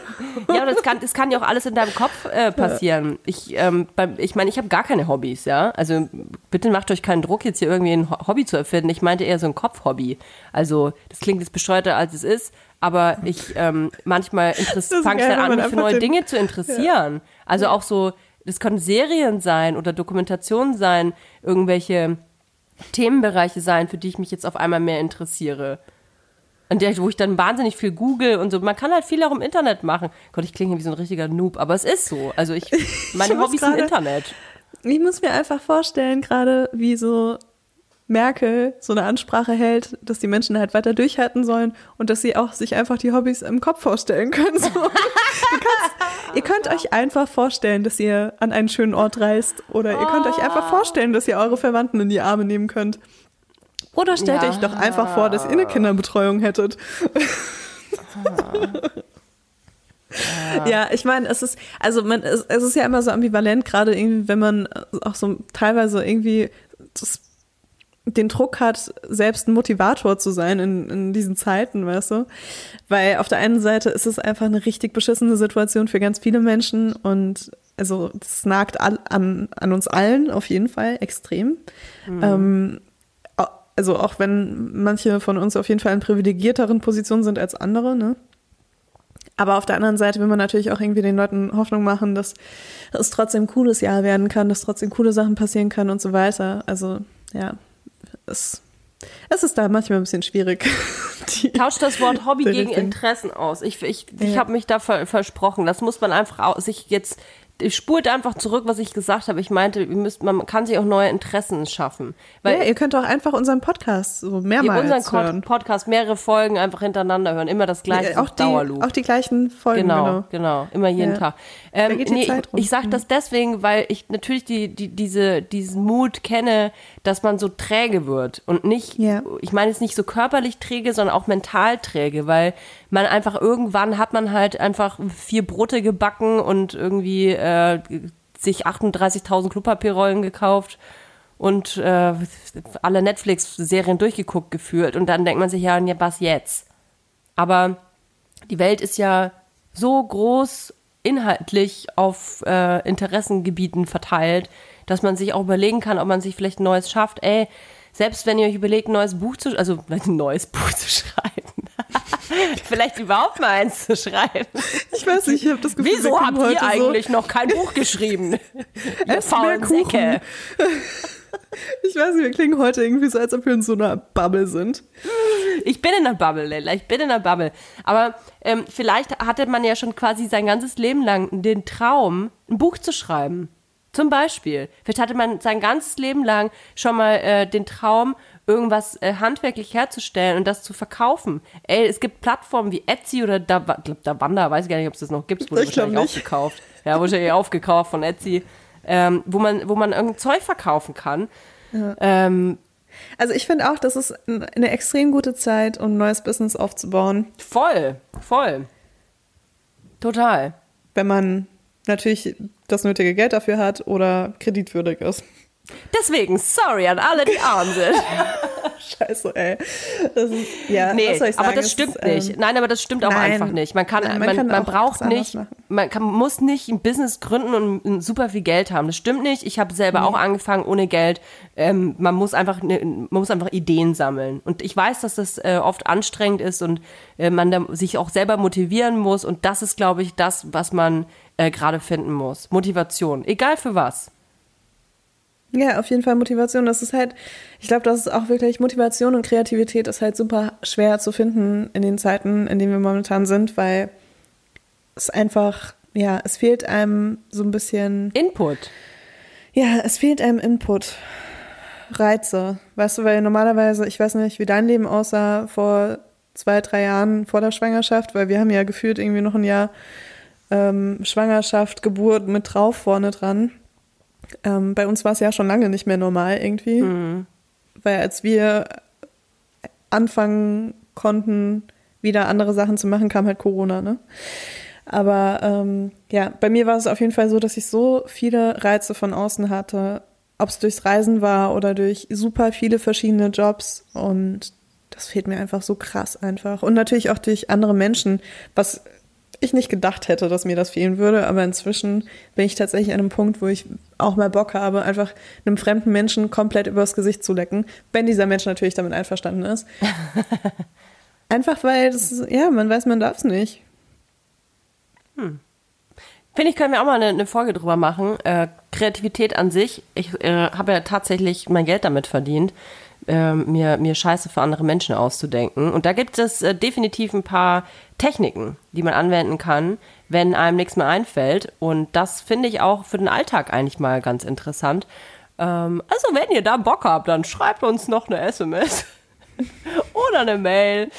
S3: Ja, das kann, das kann ja auch alles in deinem Kopf äh, passieren. Ich, ähm, ich meine, ich habe gar keine Hobbys, ja. Also bitte macht euch keinen Druck, jetzt hier irgendwie ein Ho- Hobby zu erfinden. Ich meinte eher so ein Kopfhobby. Also das klingt jetzt bescheuerter, als es ist, aber ich ähm, manchmal fange ich dann an,
S2: wenn man
S3: mich für neue Dinge zu interessieren. Also auch so, das können Serien sein oder Dokumentationen sein, irgendwelche Themenbereiche sein, für die ich mich jetzt auf einmal mehr interessiere. Und der, wo ich dann wahnsinnig viel google und so. Man kann halt viel auch im Internet machen. Gott, ich klinge wie so ein richtiger Noob, aber es ist so. Also [laughs] ich, meine
S2: muss
S3: Hobbys sind
S2: gerade-
S3: Internet.
S2: Ich muss mir einfach vorstellen, gerade wie so Merkel so eine Ansprache hält, dass die Menschen halt weiter durchhalten sollen und dass sie auch sich einfach die Hobbys im Kopf vorstellen können. So. [laughs] Ihr könnt euch einfach vorstellen, dass ihr an einen schönen Ort reist oder ihr könnt euch einfach vorstellen, dass ihr eure Verwandten in die Arme nehmen könnt. Oder stellt
S3: Ja.
S2: euch doch einfach vor, dass ihr eine Kinderbetreuung hättet. [laughs] Ja, ich meine, es ist, also man, es, es ist ja immer so ambivalent, gerade irgendwie, wenn man auch so teilweise irgendwie das, den Druck hat, selbst ein Motivator zu sein in, in diesen Zeiten, weißt du? Weil auf der einen Seite ist es einfach eine richtig beschissene Situation für ganz viele Menschen und also es nagt all, an, an uns allen auf jeden Fall extrem. Ähm, au- also auch wenn manche von uns auf jeden Fall in privilegierteren Positionen sind als andere, ne? Aber auf der anderen Seite will man natürlich auch irgendwie den Leuten Hoffnung machen, dass es trotzdem ein cooles Jahr werden kann, dass trotzdem coole Sachen passieren können und so weiter. Also ja, es, es ist da manchmal ein bisschen schwierig. [laughs] Die,
S3: Tausch das Wort Hobby gegen. Interessen aus. Ich, ich, ich
S2: Ja.
S3: habe mich da ver versprochen. Das muss man einfach sich jetzt. Ich spult einfach zurück, was ich gesagt habe. Ich meinte, müsst, man kann sich auch neue Interessen schaffen. Weil
S2: ja, ihr könnt auch einfach unseren Podcast so mehrmals
S3: unseren
S2: hören.
S3: Podcast mehrere Folgen einfach hintereinander hören. Immer das gleiche.
S2: auch, die,
S3: Dauerloop.
S2: auch die gleichen Folgen.
S3: Genau,
S2: Genau.
S3: genau, immer jeden
S2: Ja.
S3: Tag.
S2: Da
S3: Ähm,
S2: geht die
S3: nee,
S2: Zeit
S3: ich,
S2: rum.
S3: ich sage das deswegen, weil ich natürlich die, die, diese, diesen Mut kenne, dass man so träge wird und nicht,
S2: Ja.
S3: ich meine jetzt nicht so körperlich träge, sondern auch mental träge, weil man einfach irgendwann hat man halt einfach vier Brote gebacken und irgendwie äh, sich 38.000 Klopapierrollen gekauft und äh, alle Netflix-Serien durchgeguckt gefühlt und dann denkt man sich ja, ja, was jetzt? Aber die Welt ist ja so groß inhaltlich auf äh, Interessengebieten verteilt, dass man sich auch überlegen kann, ob man sich vielleicht ein neues schafft. Ey, selbst wenn ihr euch überlegt, ein neues Buch zu, also [laughs] ein neues Buch zu schreiben, [laughs] vielleicht überhaupt mal eins zu schreiben.
S2: Ich weiß nicht, ich habe das Gefühl,
S3: Wieso habt ihr eigentlich noch kein [laughs] Buch geschrieben? ihr faulen. Säcke.
S2: So, [laughs] ich weiß nicht, wir klingen heute irgendwie so, als ob wir in so einer Bubble sind.
S3: Ich bin in der Bubble, Leila, ich bin in der Bubble. Aber ähm, vielleicht hatte man ja schon quasi sein ganzes Leben lang den Traum, ein Buch zu schreiben. Zum Beispiel. Vielleicht hatte man sein ganzes Leben lang schon mal äh, den Traum, irgendwas äh, handwerklich herzustellen und das zu verkaufen. Ey, es gibt Plattformen wie Etsy oder da, glaub, Davanda, weiß ich gar nicht, ob es das noch gibt, wurde
S2: Ich
S3: wahrscheinlich
S2: nicht.
S3: aufgekauft. Ja, wurde ja aufgekauft von Etsy, ähm, wo man, wo man irgendein Zeug verkaufen kann. Ähm,
S2: Also ich finde auch, das ist ein- eine extrem gute Zeit, um ein neues Business aufzubauen,
S3: voll, voll. Total.
S2: wenn man natürlich das nötige Geld dafür hat oder kreditwürdig ist.
S3: Deswegen, sorry an alle, die arm sind. [laughs]
S2: Scheiße, ey. Das ist, ja,
S3: Nee,
S2: was soll ich sagen?
S3: aber das stimmt
S2: ist, ähm,
S3: nicht. Nein, aber das stimmt auch
S2: nein.
S3: einfach nicht. Man kann,
S2: Nein, man
S3: man,
S2: kann
S3: man
S2: auch
S3: braucht
S2: das
S3: nicht,
S2: machen.
S3: man kann, muss nicht ein Business gründen und super viel Geld haben. Das stimmt nicht. Ich habe selber auch angefangen ohne Geld. Ähm, man muss einfach, ne, man muss einfach Ideen sammeln. Und ich weiß, dass das äh, oft anstrengend ist und äh, man da sich auch selber motivieren muss. Und das ist, glaube ich, das, was man äh, gerade finden muss. Motivation, egal für was.
S2: Ja, auf jeden Fall Motivation. Das ist halt, ich glaube, das ist auch wirklich Motivation und Kreativität ist halt super schwer zu finden in den Zeiten, in denen wir momentan sind, weil es einfach, ja, es fehlt einem so ein bisschen,
S3: Input.
S2: ja, es fehlt einem Input, Reize. Weißt du, weil normalerweise, ich weiß nicht, wie dein Leben aussah vor zwei, drei Jahren vor der Schwangerschaft, weil wir haben ja gefühlt irgendwie noch ein Jahr ähm, Schwangerschaft, Geburt mit drauf vorne dran. Ähm, bei uns war es ja schon lange nicht mehr normal irgendwie. Weil als wir anfangen konnten, wieder andere Sachen zu machen, kam halt Corona, ne? Aber ähm, ja, bei mir war es auf jeden Fall so, dass ich so viele Reize von außen hatte, ob es durchs Reisen war oder durch super viele verschiedene Jobs und das fehlt mir einfach so krass einfach. Und natürlich auch durch andere Menschen, was ich nicht gedacht hätte, dass mir das fehlen würde, aber inzwischen bin ich tatsächlich an einem Punkt, wo ich auch mal Bock habe, einfach einem fremden Menschen komplett übers Gesicht zu lecken, wenn dieser Mensch natürlich damit einverstanden ist. [laughs] einfach weil das, ja, man weiß, man darf es nicht.
S3: Finde ich, können wir auch mal eine, eine Folge drüber machen. Äh, Kreativität an sich. Ich äh, habe ja tatsächlich mein Geld damit verdient, äh, mir, mir Scheiße für andere Menschen auszudenken. Und da gibt es äh, definitiv ein paar Techniken, die man anwenden kann, wenn einem nichts mehr einfällt. Und das finde ich auch für den Alltag eigentlich mal ganz interessant. Ähm, also, wenn ihr da Bock habt, dann schreibt uns noch eine SMS [laughs] oder eine Mail.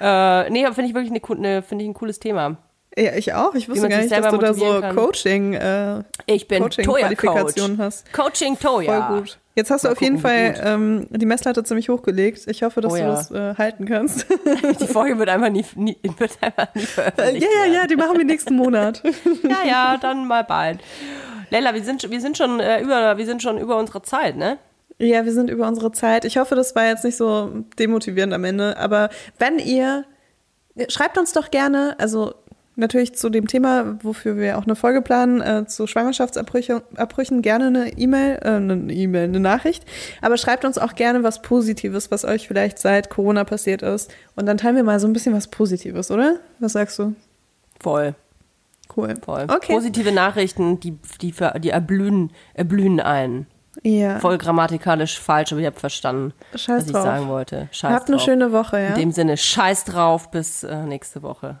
S3: Äh, nee, finde ich wirklich eine, eine, finde ich ein cooles Thema.
S2: Ja, ich auch. Ich wusste gar nicht, dass du da so
S3: kann.
S2: Coaching, äh,
S3: Ich bin
S2: Coaching-Qualifikation
S3: Toya-Coach.
S2: hast.
S3: Coaching
S2: Voll
S3: Toya.
S2: gut. Jetzt hast du
S3: Mal
S2: auf jeden Fall ähm, die Messlatte ziemlich hochgelegt. Ich hoffe, dass
S3: Oh
S2: du
S3: ja.
S2: das äh, halten kannst. [laughs]
S3: Die Folge wird einfach nie, nie, wird einfach nie
S2: ja,
S3: veröffentlicht.
S2: ja, ja, die machen wir nächsten Monat. [laughs]
S3: ja, ja, dann mal bald. Leila, wir sind, wir sind schon äh, über, wir sind schon über unsere Zeit, ne?
S2: Ja, wir sind über unsere Zeit. Ich hoffe, das war jetzt nicht so demotivierend am Ende. Aber wenn ihr, schreibt uns doch gerne, also natürlich zu dem Thema, wofür wir auch eine Folge planen, äh, zu Schwangerschaftsabbrüchen Abbrüchen gerne eine E-Mail, äh, eine E-Mail, eine Nachricht. Aber schreibt uns auch gerne was Positives, was euch vielleicht seit Corona passiert ist. Und dann teilen wir mal so ein bisschen was Positives, oder? Was sagst du?
S3: Voll,
S2: Cool.
S3: voll.
S2: Okay.
S3: Positive Nachrichten, die, die, ver- die erblühen, erblühen ein.
S2: Ja.
S3: Voll grammatikalisch falsch, aber ich habe verstanden,
S2: Scheiß
S3: was ich
S2: drauf.
S3: sagen wollte. Scheiß
S2: Habt eine
S3: drauf.
S2: schöne Woche, ja?
S3: In dem Sinne, scheiß drauf, bis äh, nächste Woche.